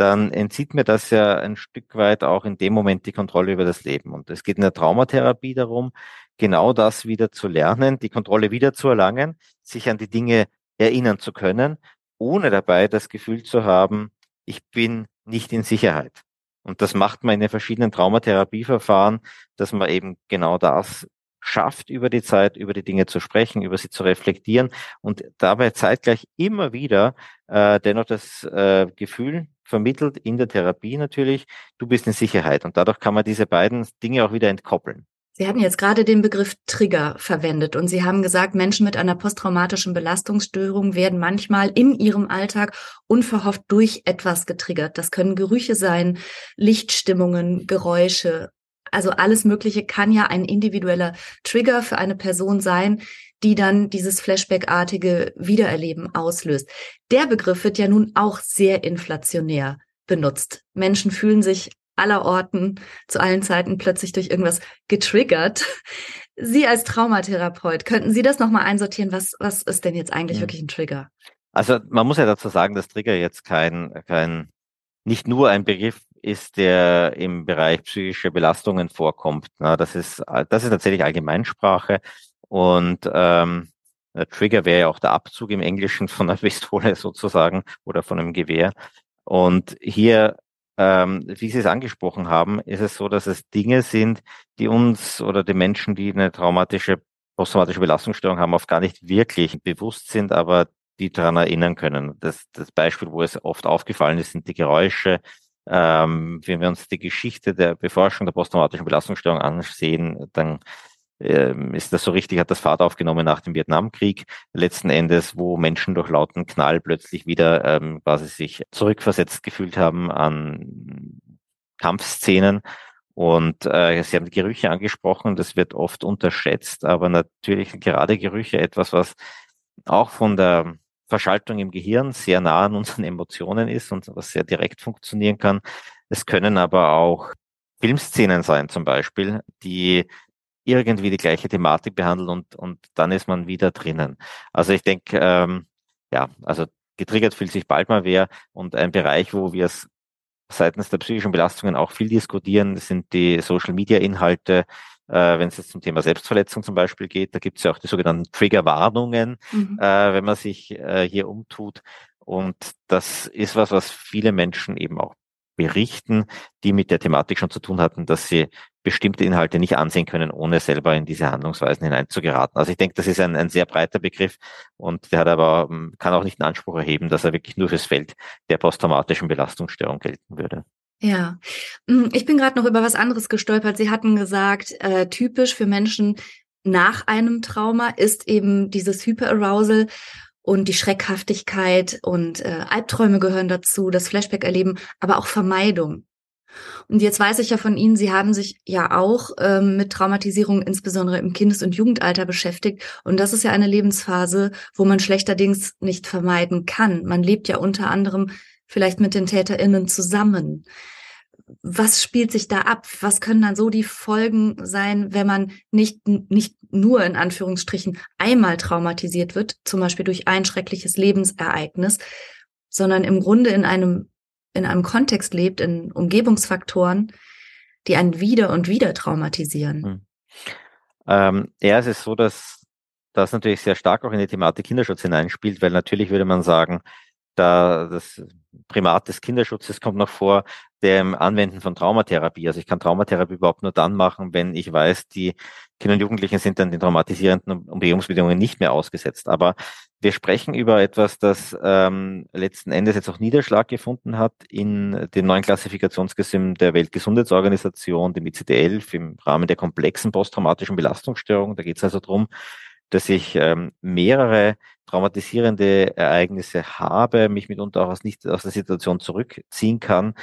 Dann entzieht mir das ja ein Stück weit auch in dem Moment die Kontrolle über das Leben. Und es geht in der Traumatherapie darum, genau das wieder zu lernen, die Kontrolle wieder zu erlangen, sich an die Dinge erinnern zu können ohne dabei das Gefühl zu haben, ich bin nicht in Sicherheit. Und das macht man in den verschiedenen Traumatherapieverfahren, dass man eben genau das schafft, über die Zeit, über die Dinge zu sprechen, über sie zu reflektieren und dabei zeitgleich immer wieder äh, dennoch das äh, Gefühl vermittelt in der Therapie natürlich, du bist in Sicherheit. Und dadurch kann man diese beiden Dinge auch wieder entkoppeln. Sie hatten jetzt gerade den Begriff Trigger verwendet und Sie haben gesagt, Menschen mit einer posttraumatischen Belastungsstörung werden manchmal in ihrem Alltag unverhofft durch etwas getriggert. Das können Gerüche sein, Lichtstimmungen, Geräusche. Also alles Mögliche kann ja ein individueller Trigger für eine Person sein, die dann dieses Flashback-artige Wiedererleben auslöst. Der Begriff wird ja nun auch sehr inflationär benutzt. Menschen fühlen sich aller Orten, zu allen Zeiten plötzlich durch irgendwas getriggert. Sie als Traumatherapeut, könnten Sie das nochmal einsortieren? Was, was ist denn jetzt eigentlich mhm. wirklich ein Trigger? Also man muss ja dazu sagen, dass Trigger jetzt kein, kein, nicht nur ein Begriff ist, der im Bereich psychische Belastungen vorkommt. Na, das ist, das ist tatsächlich Allgemeinsprache und ähm, Trigger wäre ja auch der Abzug im Englischen von einer Pistole sozusagen oder von einem Gewehr. Und hier ähm, wie Sie es angesprochen haben, ist es so, dass es Dinge sind, die uns oder die Menschen, die eine traumatische, posttraumatische Belastungsstörung haben, oft gar nicht wirklich bewusst sind, aber die daran erinnern können. Das, das Beispiel, wo es oft aufgefallen ist, sind die Geräusche. Ähm, wenn wir uns die Geschichte der Beforschung der posttraumatischen Belastungsstörung ansehen, dann ist das so richtig, hat das Fahrt aufgenommen nach dem Vietnamkrieg, letzten Endes, wo Menschen durch lauten Knall plötzlich wieder ähm, quasi sich zurückversetzt gefühlt haben an Kampfszenen. Und äh, Sie haben Gerüche angesprochen, das wird oft unterschätzt, aber natürlich gerade Gerüche etwas, was auch von der Verschaltung im Gehirn sehr nah an unseren Emotionen ist und was sehr direkt funktionieren kann. Es können aber auch Filmszenen sein zum Beispiel, die irgendwie die gleiche Thematik behandeln und, und dann ist man wieder drinnen. Also ich denke, ähm, ja, also getriggert fühlt sich bald mal wer und ein Bereich, wo wir es seitens der psychischen Belastungen auch viel diskutieren, sind die Social-Media-Inhalte, äh, wenn es jetzt zum Thema Selbstverletzung zum Beispiel geht. Da gibt es ja auch die sogenannten Trigger-Warnungen, mhm. äh, wenn man sich äh, hier umtut. Und das ist was, was viele Menschen eben auch berichten, die mit der Thematik schon zu tun hatten, dass sie bestimmte Inhalte nicht ansehen können, ohne selber in diese Handlungsweisen hineinzugeraten. Also ich denke, das ist ein, ein sehr breiter Begriff und der hat aber, ähm, kann auch nicht einen Anspruch erheben, dass er wirklich nur fürs Feld der posttraumatischen Belastungsstörung gelten würde. Ja, hm, ich bin gerade noch über was anderes gestolpert. Sie hatten gesagt, äh, typisch für Menschen nach einem Trauma ist eben dieses Hyperarousal und die Schreckhaftigkeit und äh, Albträume gehören dazu, das Flashback-Erleben, aber auch Vermeidung. Und jetzt weiß ich ja von Ihnen, Sie haben sich ja auch ähm, mit Traumatisierung insbesondere im Kindes- und Jugendalter beschäftigt. Und das ist ja eine Lebensphase, wo man schlechterdings nicht vermeiden kann. Man lebt ja unter anderem vielleicht mit den TäterInnen zusammen was spielt sich da ab? Was können dann so die Folgen sein, wenn man nicht, nicht nur in Anführungsstrichen einmal traumatisiert wird, zum Beispiel durch ein schreckliches Lebensereignis, sondern im Grunde in einem, in einem Kontext lebt, in Umgebungsfaktoren, die einen wieder und wieder traumatisieren? Hm. Ähm, ja, es ist so, dass das natürlich sehr stark auch in die Thematik Kinderschutz hineinspielt, weil natürlich würde man sagen, da das Primat des Kinderschutzes kommt noch vor dem Anwenden von Traumatherapie. Also ich kann Traumatherapie überhaupt nur dann machen, wenn ich weiß, die Kinder und Jugendlichen sind dann den traumatisierenden Umgebungsbedingungen nicht mehr ausgesetzt. Aber Wir sprechen über etwas, das ähm, letzten Endes jetzt auch Niederschlag gefunden hat in den neuen Klassifikationsgesym der Weltgesundheitsorganisation, dem ICD-11, im Rahmen der komplexen posttraumatischen Belastungsstörung. Da geht es also darum, dass ich ähm, mehrere traumatisierende Ereignisse habe, mich mitunter auch aus, nicht aus der Situation zurückziehen kann.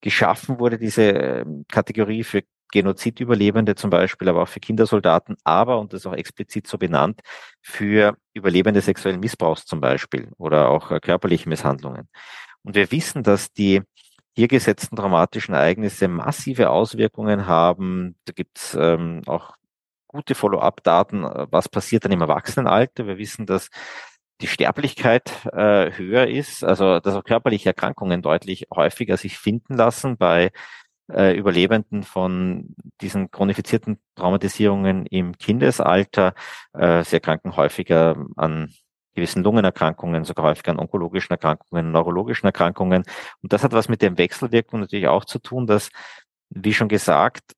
Geschaffen wurde diese ähm, Kategorie für Genozidüberlebende zum Beispiel, aber auch für Kindersoldaten, aber, und das ist auch explizit so benannt, für Überlebende sexuellen Missbrauchs zum Beispiel oder auch äh, körperliche Misshandlungen. Und wir wissen, dass die hier gesetzten traumatischen Ereignisse massive Auswirkungen haben. Da gibt's ähm, auch gute Follow-up-Daten, äh, was passiert dann im Erwachsenenalter. Wir wissen, dass die Sterblichkeit äh, höher ist, also dass auch körperliche Erkrankungen deutlich häufiger sich finden lassen bei äh, Überlebenden von diesen chronifizierten Traumatisierungen im Kindesalter. Äh, sie erkranken häufiger an gewissen Lungenerkrankungen, sogar häufiger an onkologischen Erkrankungen, neurologischen Erkrankungen. Und das hat was mit der Wechselwirkung natürlich auch zu tun, dass, wie schon gesagt,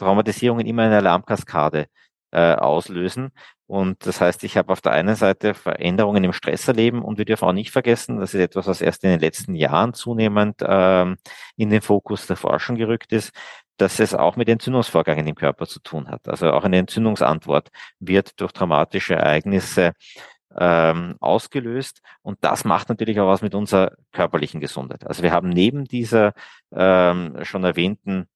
Traumatisierungen immer eine Alarmkaskade äh, auslösen. Und das heißt, ich habe auf der einen Seite Veränderungen im Stresserleben und wir dürfen auch nicht vergessen, das ist etwas, was erst in den letzten Jahren zunehmend ähm, in den Fokus der Forschung gerückt ist, dass es auch mit Entzündungsvorgängen im Körper zu tun hat. Also auch eine Entzündungsantwort wird durch traumatische Ereignisse ähm, ausgelöst und das macht natürlich auch was mit unserer körperlichen Gesundheit. Also wir haben neben dieser ähm, schon erwähnten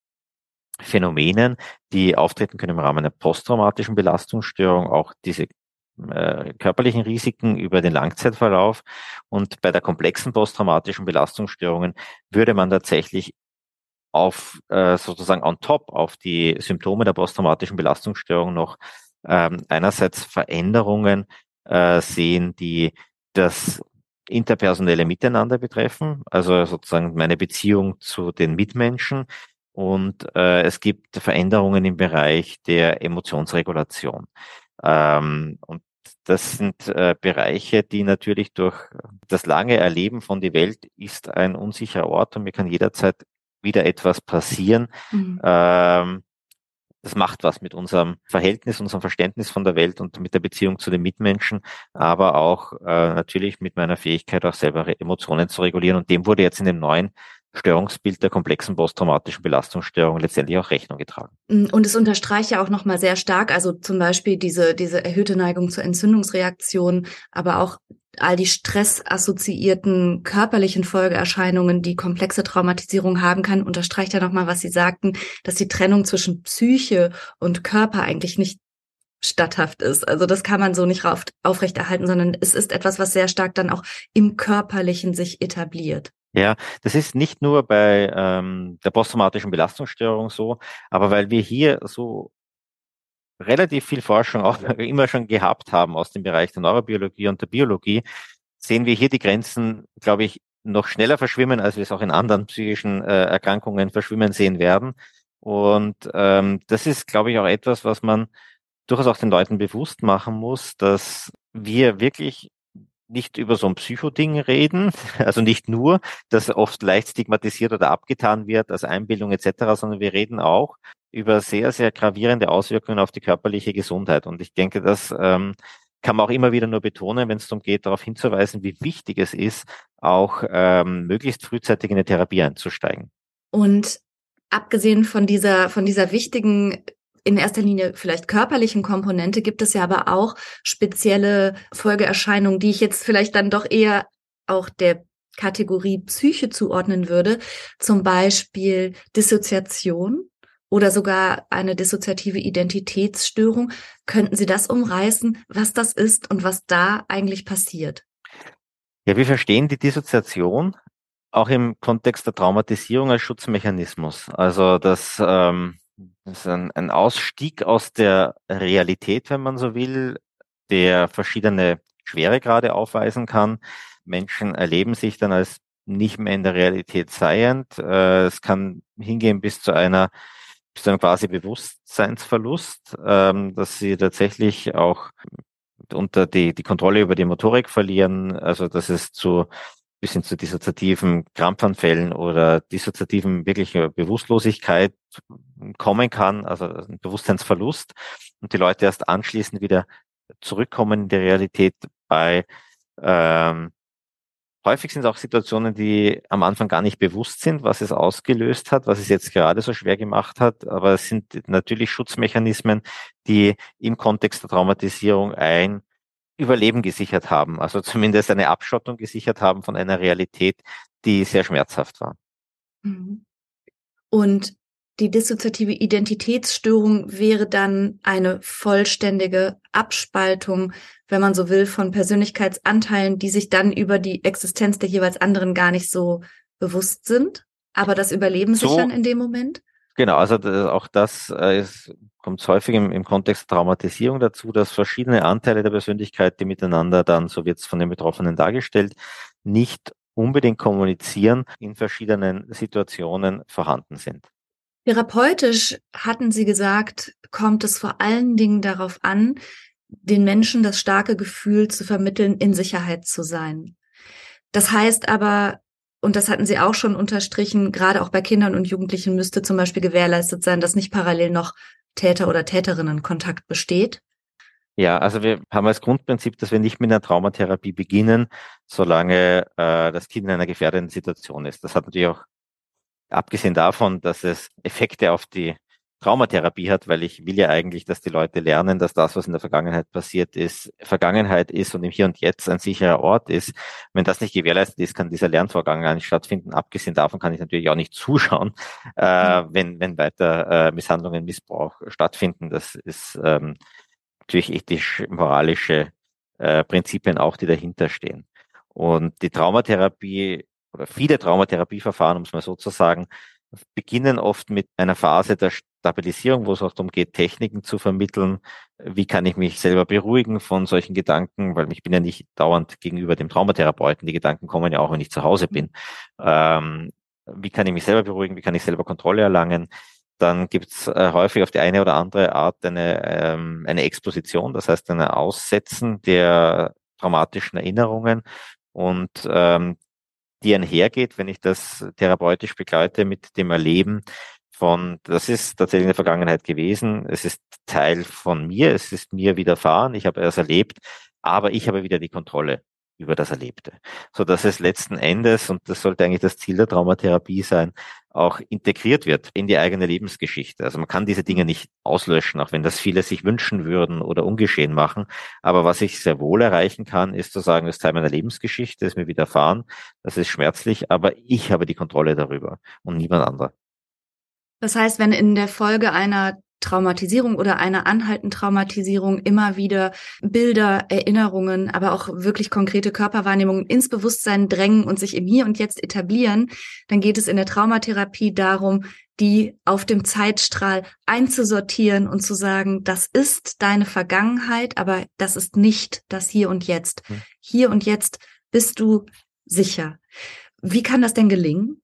Phänomenen, die auftreten können im Rahmen einer posttraumatischen Belastungsstörung, auch diese äh, körperlichen Risiken über den Langzeitverlauf. Und bei der komplexen posttraumatischen Belastungsstörungen würde man tatsächlich auf äh, sozusagen on top auf die Symptome der posttraumatischen Belastungsstörung noch ähm, einerseits Veränderungen äh, sehen, die das interpersonelle Miteinander betreffen, also sozusagen meine Beziehung zu den Mitmenschen, und äh, es gibt Veränderungen im Bereich der Emotionsregulation. Ähm, und das sind äh, Bereiche, die natürlich durch das lange Erleben von die Welt ist ein unsicherer Ort und mir kann jederzeit wieder etwas passieren. Mhm. Ähm, das macht was mit unserem Verhältnis, unserem Verständnis von der Welt und mit der Beziehung zu den Mitmenschen, aber auch äh, natürlich mit meiner Fähigkeit, auch selber Emotionen zu regulieren. Und dem wurde jetzt in dem neuen Störungsbild der komplexen posttraumatischen Belastungsstörung letztendlich auch Rechnung getragen. Mm, und es unterstreicht ja auch nochmal sehr stark, also zum Beispiel diese, diese erhöhte Neigung zur Entzündungsreaktion, aber auch all die stressassoziierten körperlichen Folgeerscheinungen, die komplexe Traumatisierung haben kann, unterstreicht ja nochmal, was Sie sagten, dass die Trennung zwischen Psyche und Körper eigentlich nicht statthaft ist. Also das kann man so nicht aufrechterhalten, sondern es ist etwas, was sehr stark dann auch im Körperlichen sich etabliert. Ja, das ist nicht nur bei ähm, der posttraumatischen Belastungsstörung so, aber weil wir hier so relativ viel Forschung auch immer schon gehabt haben aus dem Bereich der Neurobiologie und der Biologie, sehen wir hier die Grenzen, glaube ich, noch schneller verschwimmen, als wir es auch in anderen psychischen äh, Erkrankungen verschwimmen sehen werden. Und ähm, das ist, glaube ich, auch etwas, was man durchaus auch den Leuten bewusst machen muss, dass wir wirklich nicht über so ein Psychoding reden, also nicht nur, dass oft leicht stigmatisiert oder abgetan wird als Einbildung etc., sondern wir reden auch über sehr, sehr gravierende Auswirkungen auf die körperliche Gesundheit. Und ich denke, das ähm, kann man auch immer wieder nur betonen, wenn es darum geht, darauf hinzuweisen, wie wichtig es ist, auch ähm, möglichst frühzeitig in eine Therapie einzusteigen. Und abgesehen von dieser, von dieser wichtigen in erster Linie vielleicht körperlichen Komponente gibt es ja aber auch spezielle Folgeerscheinungen, die ich jetzt vielleicht dann doch eher auch der Kategorie Psyche zuordnen würde. Zum Beispiel Dissoziation oder sogar eine dissoziative Identitätsstörung. Könnten Sie das umreißen, was das ist und was da eigentlich passiert? Ja, wir verstehen die Dissoziation auch im Kontext der Traumatisierung als Schutzmechanismus. Also, dass ähm, das ist ein, ein Ausstieg aus der Realität, wenn man so will, der verschiedene Schweregrade aufweisen kann. Menschen erleben sich dann als nicht mehr in der Realität seiend. Äh, es kann hingehen bis zu einer bis zu einem quasi Bewusstseinsverlust, ähm, dass sie tatsächlich auch unter die, die Kontrolle über die Motorik verlieren, also dass es zu bis hin zu dissoziativen Krampfanfällen oder dissoziativen wirklicher Bewusstlosigkeit kommen kann, also ein Bewusstseinsverlust und die Leute erst anschließend wieder zurückkommen in die Realität bei Ähm, häufig sind es auch Situationen, die am Anfang gar nicht bewusst sind, was es ausgelöst hat, was es jetzt gerade so schwer gemacht hat. Aber es sind natürlich Schutzmechanismen, die im Kontext der Traumatisierung ein Überleben gesichert haben, also zumindest eine Abschottung gesichert haben von einer Realität, die sehr schmerzhaft war. Mhm. Und die dissoziative Identitätsstörung wäre dann eine vollständige Abspaltung, wenn man so will, von Persönlichkeitsanteilen, die sich dann über die Existenz der jeweils anderen gar nicht so bewusst sind, aber das Überleben so, sichern in dem Moment? Genau, also auch das äh, ist, kommt häufig im, im Kontext Traumatisierung dazu, dass verschiedene Anteile der Persönlichkeit, die miteinander dann, so wird es von den Betroffenen dargestellt, nicht unbedingt kommunizieren, in verschiedenen Situationen vorhanden sind. Therapeutisch hatten Sie gesagt, kommt es vor allen Dingen darauf an, den Menschen das starke Gefühl zu vermitteln, in Sicherheit zu sein. Das heißt aber, und das hatten Sie auch schon unterstrichen, gerade auch bei Kindern und Jugendlichen müsste zum Beispiel gewährleistet sein, dass nicht parallel noch Täter oder Täterinnen Kontakt besteht. Ja, also wir haben als Grundprinzip, dass wir nicht mit einer Traumatherapie beginnen, solange äh, das Kind in einer gefährdenden Situation ist. Das hat natürlich auch abgesehen davon, dass es Effekte auf die Traumatherapie hat, weil ich will ja eigentlich, dass die Leute lernen, dass das, was in der Vergangenheit passiert ist, Vergangenheit ist und im Hier und Jetzt ein sicherer Ort ist. Wenn das nicht gewährleistet ist, kann dieser Lernvorgang gar nicht stattfinden. Abgesehen davon kann ich natürlich auch nicht zuschauen, äh, mhm. wenn, wenn weiter äh, Misshandlungen, Missbrauch stattfinden. Das ist ähm, natürlich ethisch-moralische äh, Prinzipien auch, die dahinter stehen. Und die Traumatherapie oder viele Traumatherapieverfahren, um es mal so zu sagen, beginnen oft mit einer Phase der Stabilisierung, wo es auch darum geht, Techniken zu vermitteln. Wie kann ich mich selber beruhigen von solchen Gedanken? Weil ich bin ja nicht dauernd gegenüber dem Traumatherapeuten. Die Gedanken kommen ja auch, wenn ich zu Hause bin. Ähm, wie kann ich mich selber beruhigen? Wie kann ich selber Kontrolle erlangen? Dann gibt es äh, häufig auf die eine oder andere Art eine, ähm, eine Exposition, das heißt ein Aussetzen der traumatischen Erinnerungen. Und ähm, die einhergeht, wenn ich das therapeutisch begleite mit dem Erleben von, das ist tatsächlich in der Vergangenheit gewesen, es ist Teil von mir, es ist mir widerfahren, ich habe es erlebt, aber ich habe wieder die Kontrolle über das Erlebte. So dass es letzten Endes, und das sollte eigentlich das Ziel der Traumatherapie sein, auch integriert wird in die eigene Lebensgeschichte. Also man kann diese Dinge nicht auslöschen, auch wenn das viele sich wünschen würden oder ungeschehen machen. Aber was ich sehr wohl erreichen kann, ist zu sagen, das ist Teil meiner Lebensgeschichte, ist mir widerfahren, das ist schmerzlich, aber ich habe die Kontrolle darüber und niemand anderer. Das heißt, wenn in der Folge einer Traumatisierung oder einer anhaltenden Traumatisierung immer wieder Bilder, Erinnerungen, aber auch wirklich konkrete Körperwahrnehmungen ins Bewusstsein drängen und sich im Hier und Jetzt etablieren, dann geht es in der Traumatherapie darum, die auf dem Zeitstrahl einzusortieren und zu sagen, das ist deine Vergangenheit, aber das ist nicht das Hier und Jetzt. Hm. Hier und Jetzt bist du sicher. Wie kann das denn gelingen?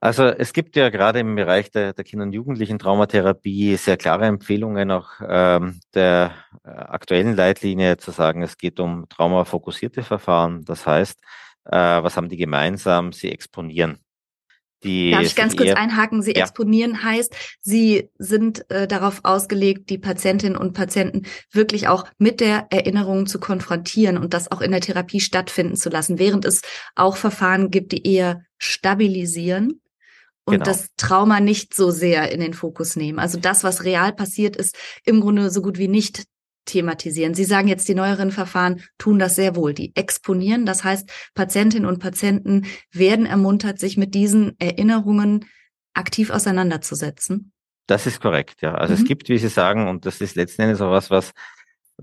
Also es gibt ja gerade im Bereich der, der Kinder- und Jugendlichen Traumatherapie sehr klare Empfehlungen auch ähm, der äh, aktuellen Leitlinie zu sagen, es geht um traumafokussierte Verfahren. Das heißt, äh, was haben die gemeinsam? Sie exponieren. Die Darf ich ganz kurz einhaken? Sie ja. exponieren heißt, Sie sind äh, darauf ausgelegt, die Patientinnen und Patienten wirklich auch mit der Erinnerung zu konfrontieren und das auch in der Therapie stattfinden zu lassen, während es auch Verfahren gibt, die eher stabilisieren und genau. das Trauma nicht so sehr in den Fokus nehmen. Also das, was real passiert ist, im Grunde so gut wie nicht thematisieren. Sie sagen jetzt, die neueren Verfahren tun das sehr wohl. Die exponieren. Das heißt, Patientinnen und Patienten werden ermuntert, sich mit diesen Erinnerungen aktiv auseinanderzusetzen. Das ist korrekt, ja. Also mhm. es gibt, wie Sie sagen, und das ist letzten Endes auch was, was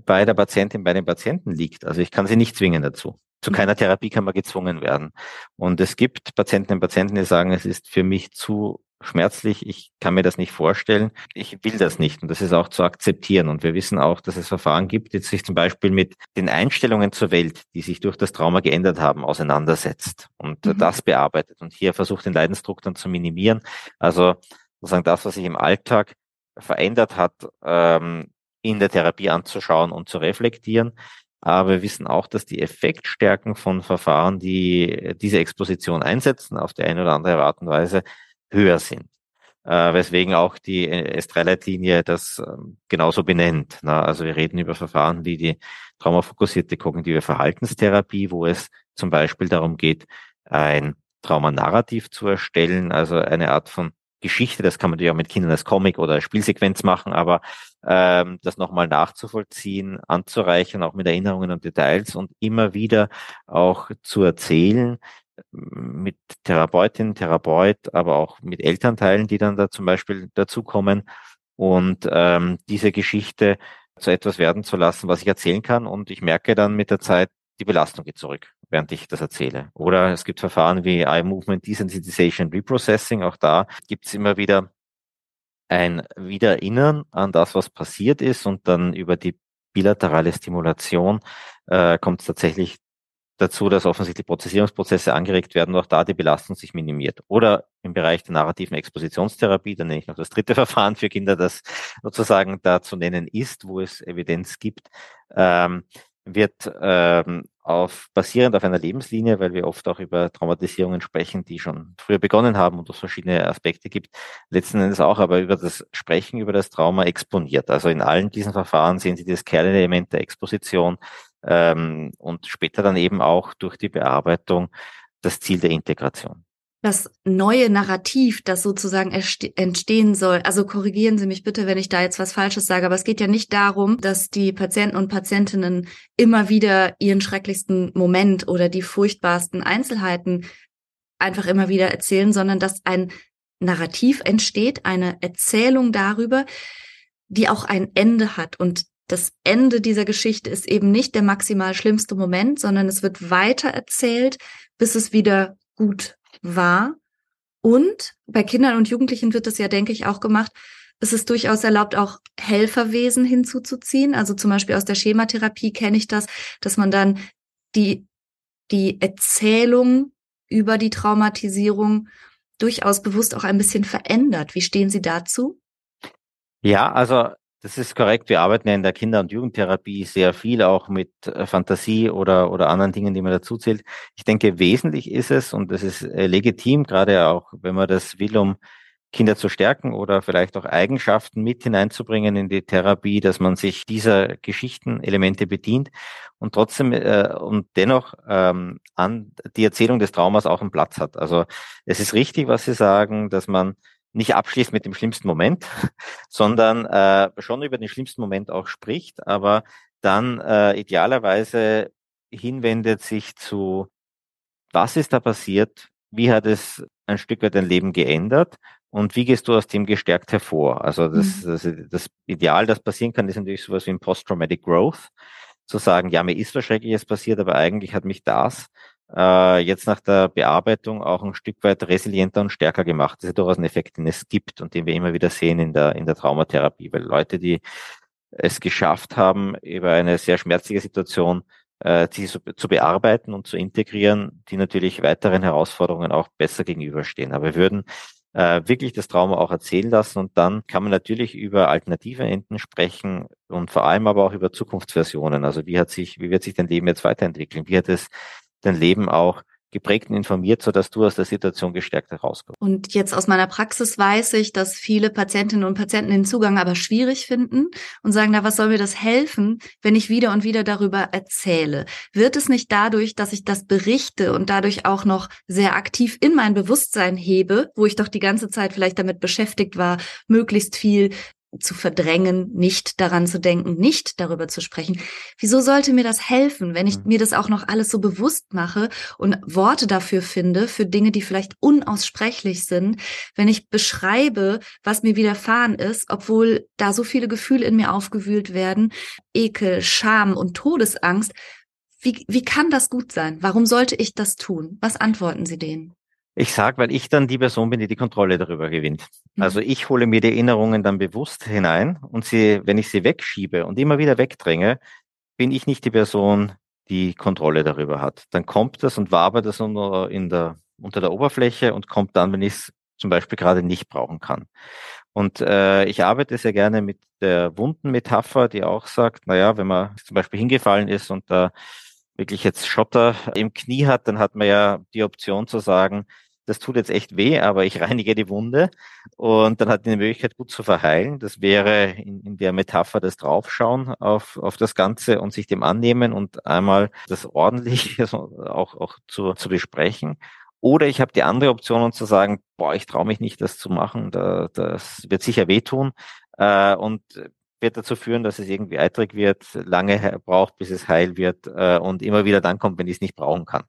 bei der Patientin, bei den Patienten liegt. Also ich kann sie nicht zwingen dazu. Zu keiner Therapie kann man gezwungen werden. Und es gibt Patientinnen und Patienten, die sagen, es ist für mich zu schmerzlich, ich kann mir das nicht vorstellen, ich will das nicht und das ist auch zu akzeptieren. Und wir wissen auch, dass es Verfahren gibt, die sich zum Beispiel mit den Einstellungen zur Welt, die sich durch das Trauma geändert haben, auseinandersetzt und mhm. das bearbeitet und hier versucht, den Leidensdruck dann zu minimieren. Also sozusagen das, was sich im Alltag verändert hat, ähm, in der Therapie anzuschauen und zu reflektieren. Aber wir wissen auch, dass die Effektstärken von Verfahren, die diese Exposition einsetzen, auf die eine oder andere Art und Weise höher sind. äh, weswegen auch die S3-Leitlinie das ähm, genauso benennt. Na, also wir reden über Verfahren wie die traumafokussierte kognitive Verhaltenstherapie, wo es zum Beispiel darum geht, ein Traumanarrativ zu erstellen, also eine Art von Geschichte, das kann man ja mit Kindern als Comic oder Spielsequenz machen, aber ähm, das nochmal nachzuvollziehen, anzureichern, auch mit Erinnerungen und Details und immer wieder auch zu erzählen, mit Therapeutin, Therapeut, aber auch mit Elternteilen, die dann da zum Beispiel dazukommen und ähm, diese Geschichte zu etwas werden zu lassen, was ich erzählen kann. Und ich merke dann mit der Zeit, die Belastung geht zurück, während ich das erzähle. Oder es gibt Verfahren wie Eye Movement Desensitization Reprocessing. Auch da gibt es immer wieder ein Wiedererinnern an das, was passiert ist und dann über die bilaterale Stimulation äh, kommt es tatsächlich dazu, dass offensichtlich Prozessierungsprozesse angeregt werden und auch da die Belastung sich minimiert. Oder im Bereich der narrativen Expositionstherapie, dann nenne ich noch das dritte Verfahren für Kinder, das sozusagen da zu nennen ist, wo es Evidenz gibt, ähm, wird ähm, auf basierend auf einer Lebenslinie, weil wir oft auch über Traumatisierungen sprechen, die schon früher begonnen haben und es verschiedene Aspekte gibt, letzten Endes auch aber über das Sprechen über das Trauma exponiert. Also in allen diesen Verfahren sehen Sie das Kernelement der Exposition ähm, und später dann eben auch durch die Bearbeitung das Ziel der Integration das neue Narrativ, das sozusagen entstehen soll. Also korrigieren Sie mich bitte, wenn ich da jetzt was Falsches sage, aber es geht ja nicht darum, dass die Patienten und Patientinnen immer wieder ihren schrecklichsten Moment oder die furchtbarsten Einzelheiten einfach immer wieder erzählen, sondern dass ein Narrativ entsteht, eine Erzählung darüber, die auch ein Ende hat. Und das Ende dieser Geschichte ist eben nicht der maximal schlimmste Moment, sondern es wird weiter erzählt, bis es wieder gut war. Und bei Kindern und Jugendlichen wird das ja, denke ich, auch gemacht. Es ist durchaus erlaubt, auch Helferwesen hinzuzuziehen. Also zum Beispiel aus der Schematherapie kenne ich das, dass man dann die, die Erzählung über die Traumatisierung durchaus bewusst auch ein bisschen verändert. Wie stehen Sie dazu? Ja, also das ist korrekt. Wir arbeiten ja in der Kinder- und Jugendtherapie sehr viel auch mit äh, Fantasie oder, oder anderen Dingen, die man dazu zählt. Ich denke, wesentlich ist es, und das ist äh, legitim, gerade auch, wenn man das will, um Kinder zu stärken oder vielleicht auch Eigenschaften mit hineinzubringen in die Therapie, dass man sich dieser Geschichtenelemente bedient und trotzdem äh, und dennoch ähm, an die Erzählung des Traumas auch einen Platz hat. Also es ist richtig, was Sie sagen, dass man nicht abschließt mit dem schlimmsten Moment, sondern äh, schon über den schlimmsten Moment auch spricht, aber dann äh, idealerweise hinwendet sich zu, was ist da passiert, wie hat es ein Stück weit dein Leben geändert und wie gehst du aus dem gestärkt hervor? Also das, mhm. das, das Ideal, das passieren kann, ist natürlich sowas wie ein Post-Traumatic Growth, zu sagen, ja, mir ist was Schreckliches passiert, aber eigentlich hat mich das äh, jetzt nach der Bearbeitung auch ein Stück weit resilienter und stärker gemacht. Das ist ja durchaus ein Effekt, den es gibt und den wir immer wieder sehen in der, in der Traumatherapie, weil Leute, die es geschafft haben, über eine sehr schmerzliche Situation äh, die zu, bearbeiten und zu integrieren, die natürlich weiteren Herausforderungen auch besser gegenüberstehen. Aber wir würden äh, wirklich das Trauma auch erzählen lassen und dann kann man natürlich über alternative Enden sprechen und vor allem aber auch über Zukunftsversionen. Also wie hat sich, wie wird sich dein Leben jetzt weiterentwickeln? Wie hat es dein Leben auch geprägt und informiert, sodass du aus der Situation gestärkt herauskommst. Und jetzt aus meiner Praxis weiß ich, dass viele Patientinnen und Patienten den Zugang aber schwierig finden und sagen, na, was soll mir das helfen, wenn ich wieder und wieder darüber erzähle? Wird es nicht dadurch, dass ich das berichte und dadurch auch noch sehr aktiv in mein Bewusstsein hebe, wo ich doch die ganze Zeit vielleicht damit beschäftigt war, möglichst viel zu verdrängen, nicht daran zu denken, nicht darüber zu sprechen. Wieso sollte mir das helfen, wenn ich mhm. mir das auch noch alles so bewusst mache und Worte dafür finde, für Dinge, die vielleicht unaussprechlich sind, wenn ich beschreibe, was mir widerfahren ist, obwohl da so viele Gefühle in mir aufgewühlt werden, Ekel, Scham und Todesangst. Wie, wie kann das gut sein? Warum sollte ich das tun? Was antworten Sie denen? Ich sag, weil ich dann die Person bin, die die Kontrolle darüber gewinnt. Mhm. Also ich hole mir die Erinnerungen dann bewusst hinein und sie, wenn ich sie wegschiebe und immer wieder wegdränge, bin ich nicht die Person, die Kontrolle darüber hat. Dann kommt das und wabert das unter, in der, unter der Oberfläche und kommt dann, wenn ich es zum Beispiel gerade nicht brauchen kann. Und äh, ich arbeite sehr gerne mit der Wundenmetapher, die auch sagt, naja, wenn man zum Beispiel hingefallen ist und da wirklich jetzt Schotter im Knie hat, dann hat man ja die Option zu sagen, das tut jetzt echt weh, aber ich reinige die Wunde und dann hat die Möglichkeit, gut zu verheilen. Das wäre in, in der Metapher das Draufschauen auf, auf das Ganze und sich dem annehmen und einmal das ordentlich auch, auch zu, zu besprechen. Oder ich habe die andere Option, um zu sagen, boah, ich traue mich nicht, das zu machen, da, das wird sicher wehtun. Äh, und wird dazu führen, dass es irgendwie eitrig wird, lange braucht, bis es heil wird äh, und immer wieder dann kommt, wenn ich es nicht brauchen kann.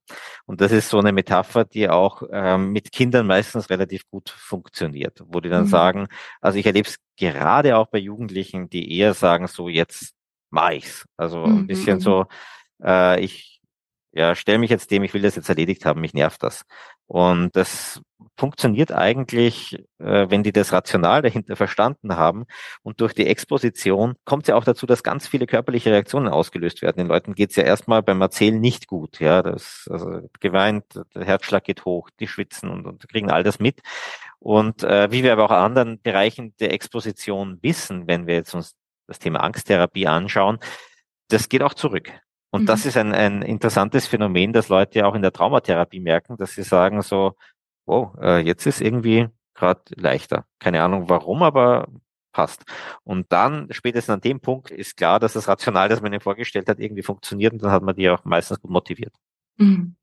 Und das ist so eine Metapher, die auch ähm, mit Kindern meistens relativ gut funktioniert, wo die dann mhm. sagen, also ich erlebe es gerade auch bei Jugendlichen, die eher sagen, so jetzt mach ich's. Also mhm. ein bisschen mhm. so, äh, ich ja, stell mich jetzt dem, ich will das jetzt erledigt haben, mich nervt das. Und das funktioniert eigentlich, äh, wenn die das Rational dahinter verstanden haben. Und durch die Exposition kommt es ja auch dazu, dass ganz viele körperliche Reaktionen ausgelöst werden. Den Leuten geht es ja erstmal beim Erzählen nicht gut. Ja, das also geweint, der Herzschlag geht hoch, die schwitzen und, und kriegen all das mit. Und äh, wie wir aber auch anderen Bereichen der Exposition wissen, wenn wir jetzt uns das Thema Angsttherapie anschauen, das geht auch zurück. Und mhm. das ist ein, ein interessantes Phänomen, dass Leute auch in der Traumatherapie merken, dass sie sagen so, oh, äh, jetzt ist irgendwie gerade leichter. Keine Ahnung warum, aber passt. Und dann, spätestens an dem Punkt, ist klar, dass das Rational, das man ihnen vorgestellt hat, irgendwie funktioniert und dann hat man die auch meistens gut motiviert. Mhm.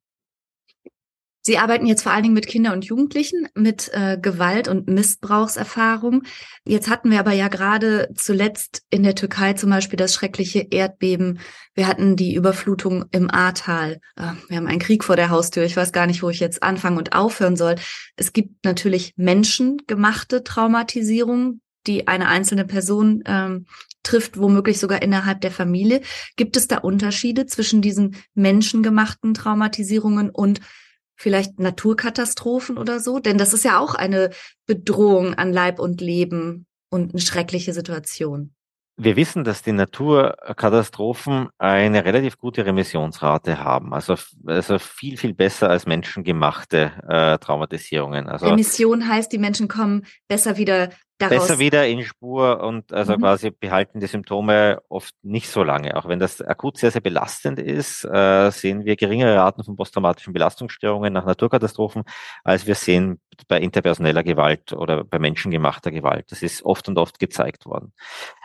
Sie arbeiten jetzt vor allen Dingen mit Kindern und Jugendlichen mit äh, Gewalt- und Missbrauchserfahrung. Jetzt hatten wir aber ja gerade zuletzt in der Türkei zum Beispiel das schreckliche Erdbeben. Wir hatten die Überflutung im Ahrtal. Äh, wir haben einen Krieg vor der Haustür. Ich weiß gar nicht, wo ich jetzt anfangen und aufhören soll. Es gibt natürlich menschengemachte Traumatisierung, die eine einzelne Person ähm, trifft, womöglich sogar innerhalb der Familie. Gibt es da Unterschiede zwischen diesen menschengemachten Traumatisierungen und vielleicht Naturkatastrophen oder so? Denn das ist ja auch eine Bedrohung an Leib und Leben und eine schreckliche Situation. Wir wissen, dass die Naturkatastrophen eine relativ gute Remissionsrate haben, also, also viel, viel besser als menschengemachte äh, Traumatisierungen. Also Remission heißt, die Menschen kommen besser wieder daraus. Besser wieder in Spur und also mhm. quasi behalten die Symptome oft nicht so lange. Auch wenn das akut sehr, sehr belastend ist, äh, sehen wir geringere Raten von posttraumatischen Belastungsstörungen nach Naturkatastrophen, als wir sehen bei interpersoneller Gewalt oder bei menschengemachter Gewalt. Das ist oft und oft gezeigt worden.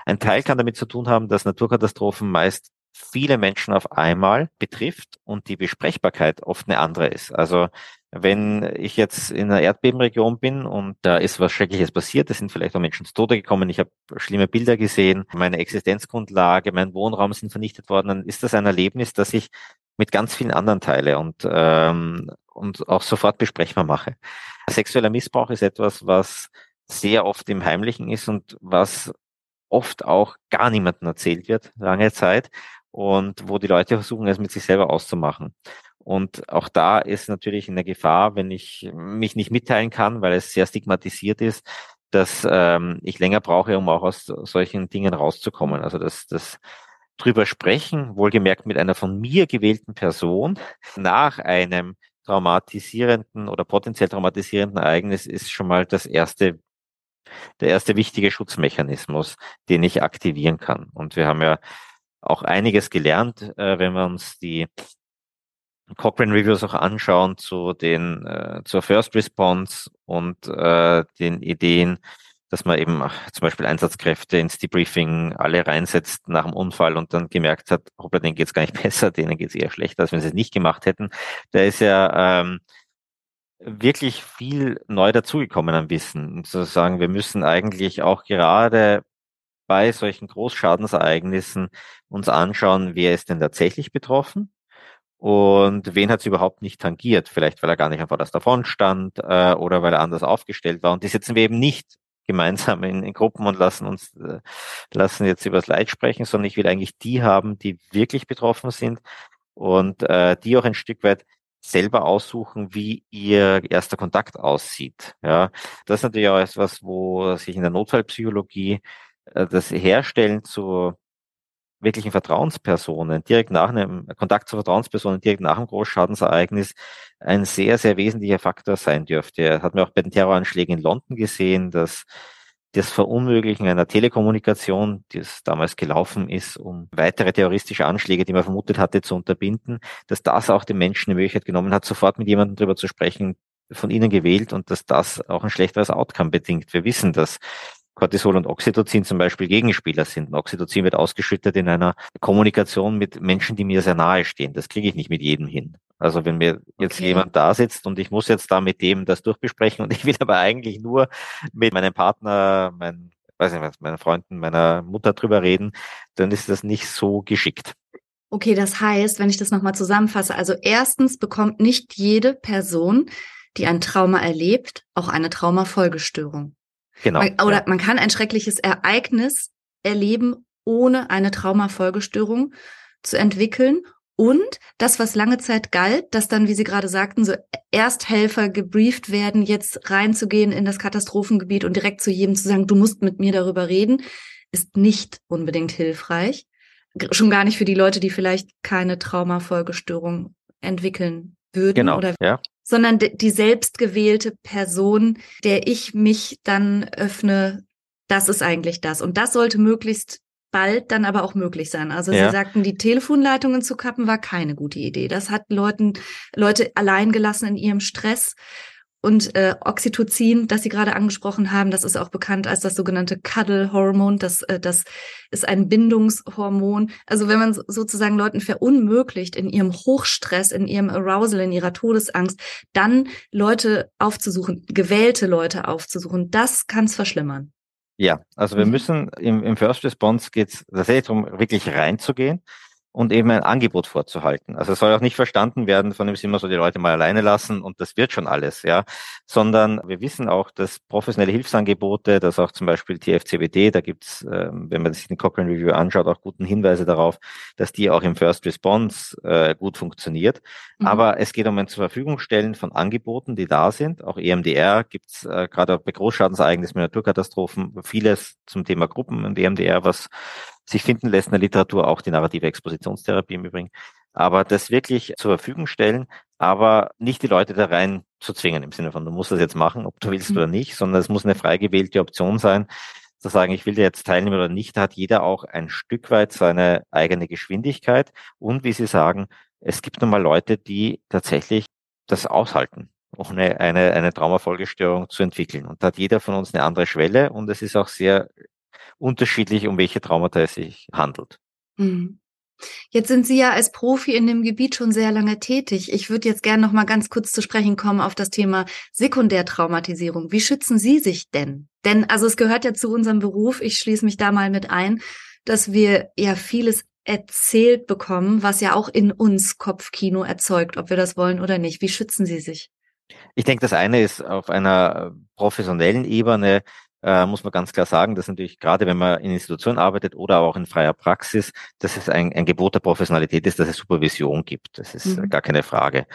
Ein Teil kann damit zu tun haben, dass Naturkatastrophen meist viele Menschen auf einmal betrifft und die Besprechbarkeit oft eine andere ist. Also wenn ich jetzt in einer Erdbebenregion bin und da ist was Schreckliches passiert, es sind vielleicht auch Menschen zu Tode gekommen, ich habe schlimme Bilder gesehen, meine Existenzgrundlage, mein Wohnraum sind vernichtet worden, dann ist das ein Erlebnis, das ich mit ganz vielen anderen teile und, ähm, und auch sofort besprechbar mache. Sexueller Missbrauch ist etwas, was sehr oft im Heimlichen ist und was oft auch gar niemandem erzählt wird, lange Zeit, und wo die Leute versuchen, es mit sich selber auszumachen. Und auch da ist natürlich eine Gefahr, wenn ich mich nicht mitteilen kann, weil es sehr stigmatisiert ist, dass ähm, ich länger brauche, um auch aus solchen Dingen rauszukommen. Also das, das drüber sprechen, wohlgemerkt mit einer von mir gewählten Person nach einem traumatisierenden oder potenziell traumatisierenden Ereignis ist schon mal das erste, der erste wichtige Schutzmechanismus, den ich aktivieren kann. Und wir haben ja auch einiges gelernt, äh, wenn wir uns die Cochrane Reviews auch anschauen zu den äh, zur First Response und äh, den Ideen, dass man eben zum Beispiel Einsatzkräfte ins Debriefing alle reinsetzt nach dem Unfall und dann gemerkt hat, hoppla, denen geht's gar nicht besser, denen geht's eher schlechter, als wenn sie es nicht gemacht hätten. Da ist ja ähm, wirklich viel neu dazugekommen an Wissen. Und zu sagen, wir müssen eigentlich auch gerade bei solchen Großschadensereignissen uns anschauen, wer ist denn tatsächlich betroffen und wen hat es überhaupt nicht tangiert? Vielleicht, weil er gar nicht einfach das davon stand äh, oder weil er anders aufgestellt war. Und die setzen wir eben nicht gemeinsam in, in Gruppen und lassen uns äh, lassen jetzt über das Leid sprechen, sondern ich will eigentlich die haben, die wirklich betroffen sind und äh, die auch ein Stück weit selber aussuchen, wie ihr erster Kontakt aussieht. Ja, das ist natürlich auch etwas, wo sich in der Notfallpsychologie das Herstellen zu wirklichen Vertrauenspersonen direkt nach einem Kontakt zu Vertrauenspersonen direkt nach einem Großschadensereignis ein sehr, sehr wesentlicher Faktor sein dürfte. Hat man auch bei den Terroranschlägen in London gesehen, dass das Verunmöglichen einer Telekommunikation, die es damals gelaufen ist, um weitere terroristische Anschläge, die man vermutet hatte, zu unterbinden, dass das auch den Menschen die Möglichkeit genommen hat, sofort mit jemandem darüber zu sprechen, von ihnen gewählt und dass das auch ein schlechteres Outcome bedingt. Wir wissen, dass Cortisol und Oxytocin zum Beispiel Gegenspieler sind. Oxytocin wird ausgeschüttet in einer Kommunikation mit Menschen, die mir sehr nahe stehen. Das kriege ich nicht mit jedem hin. Also wenn mir jetzt okay. jemand da sitzt und ich muss jetzt da mit dem das durchbesprechen und ich will aber eigentlich nur mit meinem Partner, mein, weiß nicht, meinen Freunden, meiner Mutter drüber reden, dann ist das nicht so geschickt. Okay, das heißt, wenn ich das nochmal zusammenfasse, also erstens bekommt nicht jede Person, die ein Trauma erlebt, auch eine Traumafolgestörung. Genau. Man, oder ja. man kann ein schreckliches Ereignis erleben, ohne eine Traumafolgestörung zu entwickeln. Und das, was lange Zeit galt, dass dann, wie Sie gerade sagten, so Ersthelfer gebrieft werden, jetzt reinzugehen in das Katastrophengebiet und direkt zu jedem zu sagen, du musst mit mir darüber reden, ist nicht unbedingt hilfreich. Schon gar nicht für die Leute, die vielleicht keine Traumafolgestörung entwickeln würden genau, oder ja sondern die selbstgewählte Person, der ich mich dann öffne, das ist eigentlich das. Und das sollte möglichst bald dann aber auch möglich sein. Also ja. Sie sagten, die Telefonleitungen zu kappen war keine gute Idee. Das hat Leuten, Leute allein gelassen in ihrem Stress. Und äh, Oxytocin, das Sie gerade angesprochen haben, das ist auch bekannt als das sogenannte Cuddle-Hormon. Das, äh, das ist ein Bindungshormon. Also wenn man sozusagen Leuten verunmöglicht, in ihrem Hochstress, in ihrem Arousal, in ihrer Todesangst, dann Leute aufzusuchen, gewählte Leute aufzusuchen, das kann es verschlimmern. Ja, also wir mhm. müssen im, im First Response geht es tatsächlich darum, wirklich reinzugehen und eben ein Angebot vorzuhalten. Also es soll auch nicht verstanden werden, von dem sie immer so die Leute mal alleine lassen und das wird schon alles, ja. Sondern wir wissen auch, dass professionelle Hilfsangebote, dass auch zum Beispiel TFCBD, da gibt's, äh, wenn man sich den Cochrane Review anschaut, auch guten Hinweise darauf, dass die auch im First Response äh, gut funktioniert. Mhm. Aber es geht um ein zur Verfügung stellen von Angeboten, die da sind. Auch EMDR gibt's äh, gerade bei Großschadensereignissen, mit Naturkatastrophen, vieles zum Thema Gruppen und EMDR, was sich finden lässt in der Literatur, auch die narrative Expositionstherapie im Übrigen. Aber das wirklich zur Verfügung stellen, aber nicht die Leute da rein zu zwingen im Sinne von, du musst das jetzt machen, ob du willst mhm. oder nicht, sondern es muss eine frei gewählte Option sein, zu sagen, ich will da jetzt teilnehmen oder nicht, da hat jeder auch ein Stück weit seine eigene Geschwindigkeit. Und wie Sie sagen, es gibt nun mal Leute, die tatsächlich das aushalten, ohne eine, eine Traumafolgestörung zu entwickeln. Und da hat jeder von uns eine andere Schwelle und es ist auch sehr unterschiedlich, um welche Traumata es sich handelt. Mhm. Jetzt sind Sie ja als Profi in dem Gebiet schon sehr lange tätig. Ich würde jetzt gerne noch mal ganz kurz zu sprechen kommen auf das Thema Sekundärtraumatisierung. Wie schützen Sie sich denn? Denn also es gehört ja zu unserem Beruf, ich schließe mich da mal mit ein, dass wir ja vieles erzählt bekommen, was ja auch in uns Kopfkino erzeugt, ob wir das wollen oder nicht. Wie schützen Sie sich? Ich denke, das eine ist auf einer professionellen Ebene äh, muss man ganz klar sagen, dass natürlich gerade wenn man in Institutionen arbeitet oder auch in freier Praxis, dass es ein, ein Gebot der Professionalität ist, dass es Supervision gibt. Das ist mhm. gar keine Frage.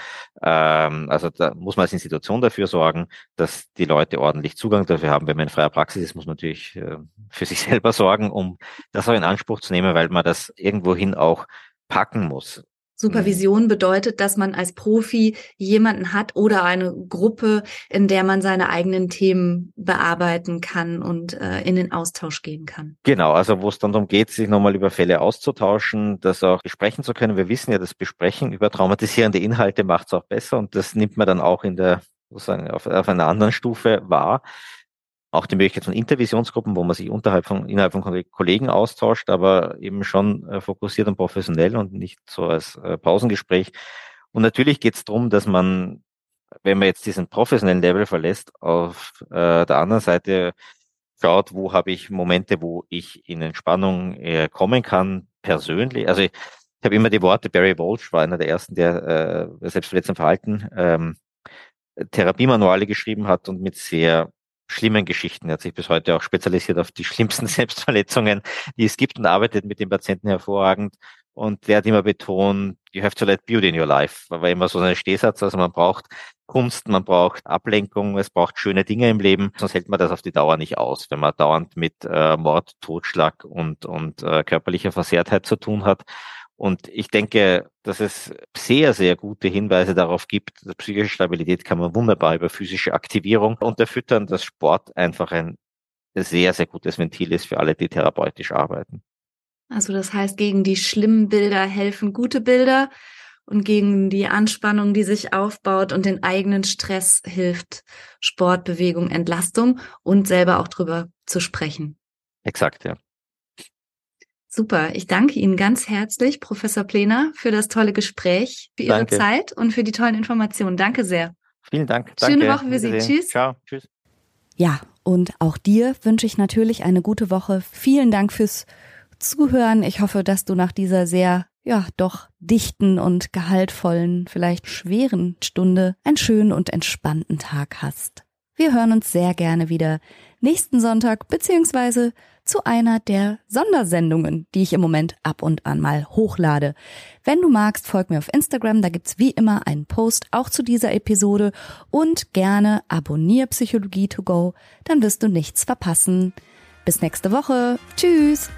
Ähm, also da muss man als Institution dafür sorgen, dass die Leute ordentlich Zugang dafür haben. Wenn man in freier Praxis ist, muss man natürlich äh, für sich selber sorgen, um das auch in Anspruch zu nehmen, weil man das irgendwohin auch packen muss. Supervision bedeutet, dass man als Profi jemanden hat oder eine Gruppe, in der man seine eigenen Themen bearbeiten kann und äh, in den Austausch gehen kann. Genau, also wo es dann darum geht, sich nochmal über Fälle auszutauschen, das auch besprechen zu können. Wir wissen ja, das Besprechen über traumatisierende Inhalte macht es auch besser und das nimmt man dann auch in der sozusagen auf, auf einer anderen Stufe wahr auch die Möglichkeit von Intervisionsgruppen, wo man sich unterhalb von, innerhalb von Kollegen austauscht, aber eben schon äh, fokussiert und professionell und nicht so als äh, Pausengespräch. Und natürlich geht es darum, dass man, wenn man jetzt diesen professionellen Level verlässt, auf äh, der anderen Seite schaut, wo habe ich Momente, wo ich in Entspannung äh, kommen kann, persönlich. Also ich, ich habe immer die Worte, Barry Walsh war einer der ersten, der äh, selbstverletzend Verhalten ähm, Therapiemanuale geschrieben hat und mit sehr schlimmen Geschichten. Er hat sich bis heute auch spezialisiert auf die schlimmsten Selbstverletzungen, die es gibt und arbeitet mit den Patienten hervorragend. Und der hat immer betont, you have to let beauty in your life. War immer so ein Stehsatz, also man braucht Kunst, man braucht Ablenkung, es braucht schöne Dinge im Leben, sonst hält man das auf die Dauer nicht aus, wenn man dauernd mit äh, Mord, Totschlag und, und äh, körperlicher Versehrtheit zu tun hat. Und ich denke, dass es sehr, sehr gute Hinweise darauf gibt, psychische Stabilität kann man wunderbar über physische Aktivierung unterfüttern, dass Sport einfach ein sehr, sehr gutes Ventil ist für alle, die therapeutisch arbeiten. Also das heißt, gegen die schlimmen Bilder helfen gute Bilder und gegen die Anspannung, die sich aufbaut und den eigenen Stress hilft Sport, Bewegung, Entlastung und selber auch drüber zu sprechen. Exakt, ja. Super. Ich danke Ihnen ganz herzlich, Professor Plener, für das tolle Gespräch, für Ihre danke. Zeit und für die tollen Informationen. Danke sehr. Vielen Dank. Danke. Schöne Woche für Sie. Tschüss. Ciao. Tschüss. Ja, und auch dir wünsche ich natürlich eine gute Woche. Vielen Dank fürs Zuhören. Ich hoffe, dass du nach dieser sehr, ja, doch dichten und gehaltvollen, vielleicht schweren Stunde einen schönen und entspannten Tag hast. Wir hören uns sehr gerne wieder nächsten Sonntag beziehungsweise zu einer der Sondersendungen, die ich im Moment ab und an mal hochlade. Wenn du magst, folg mir auf Instagram, da gibt's wie immer einen Post auch zu dieser Episode und gerne abonnier Psychologie to go, dann wirst du nichts verpassen. Bis nächste Woche. Tschüss.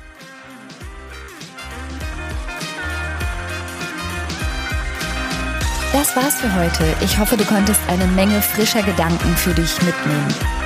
Das war's für heute. Ich hoffe, du konntest eine Menge frischer Gedanken für dich mitnehmen.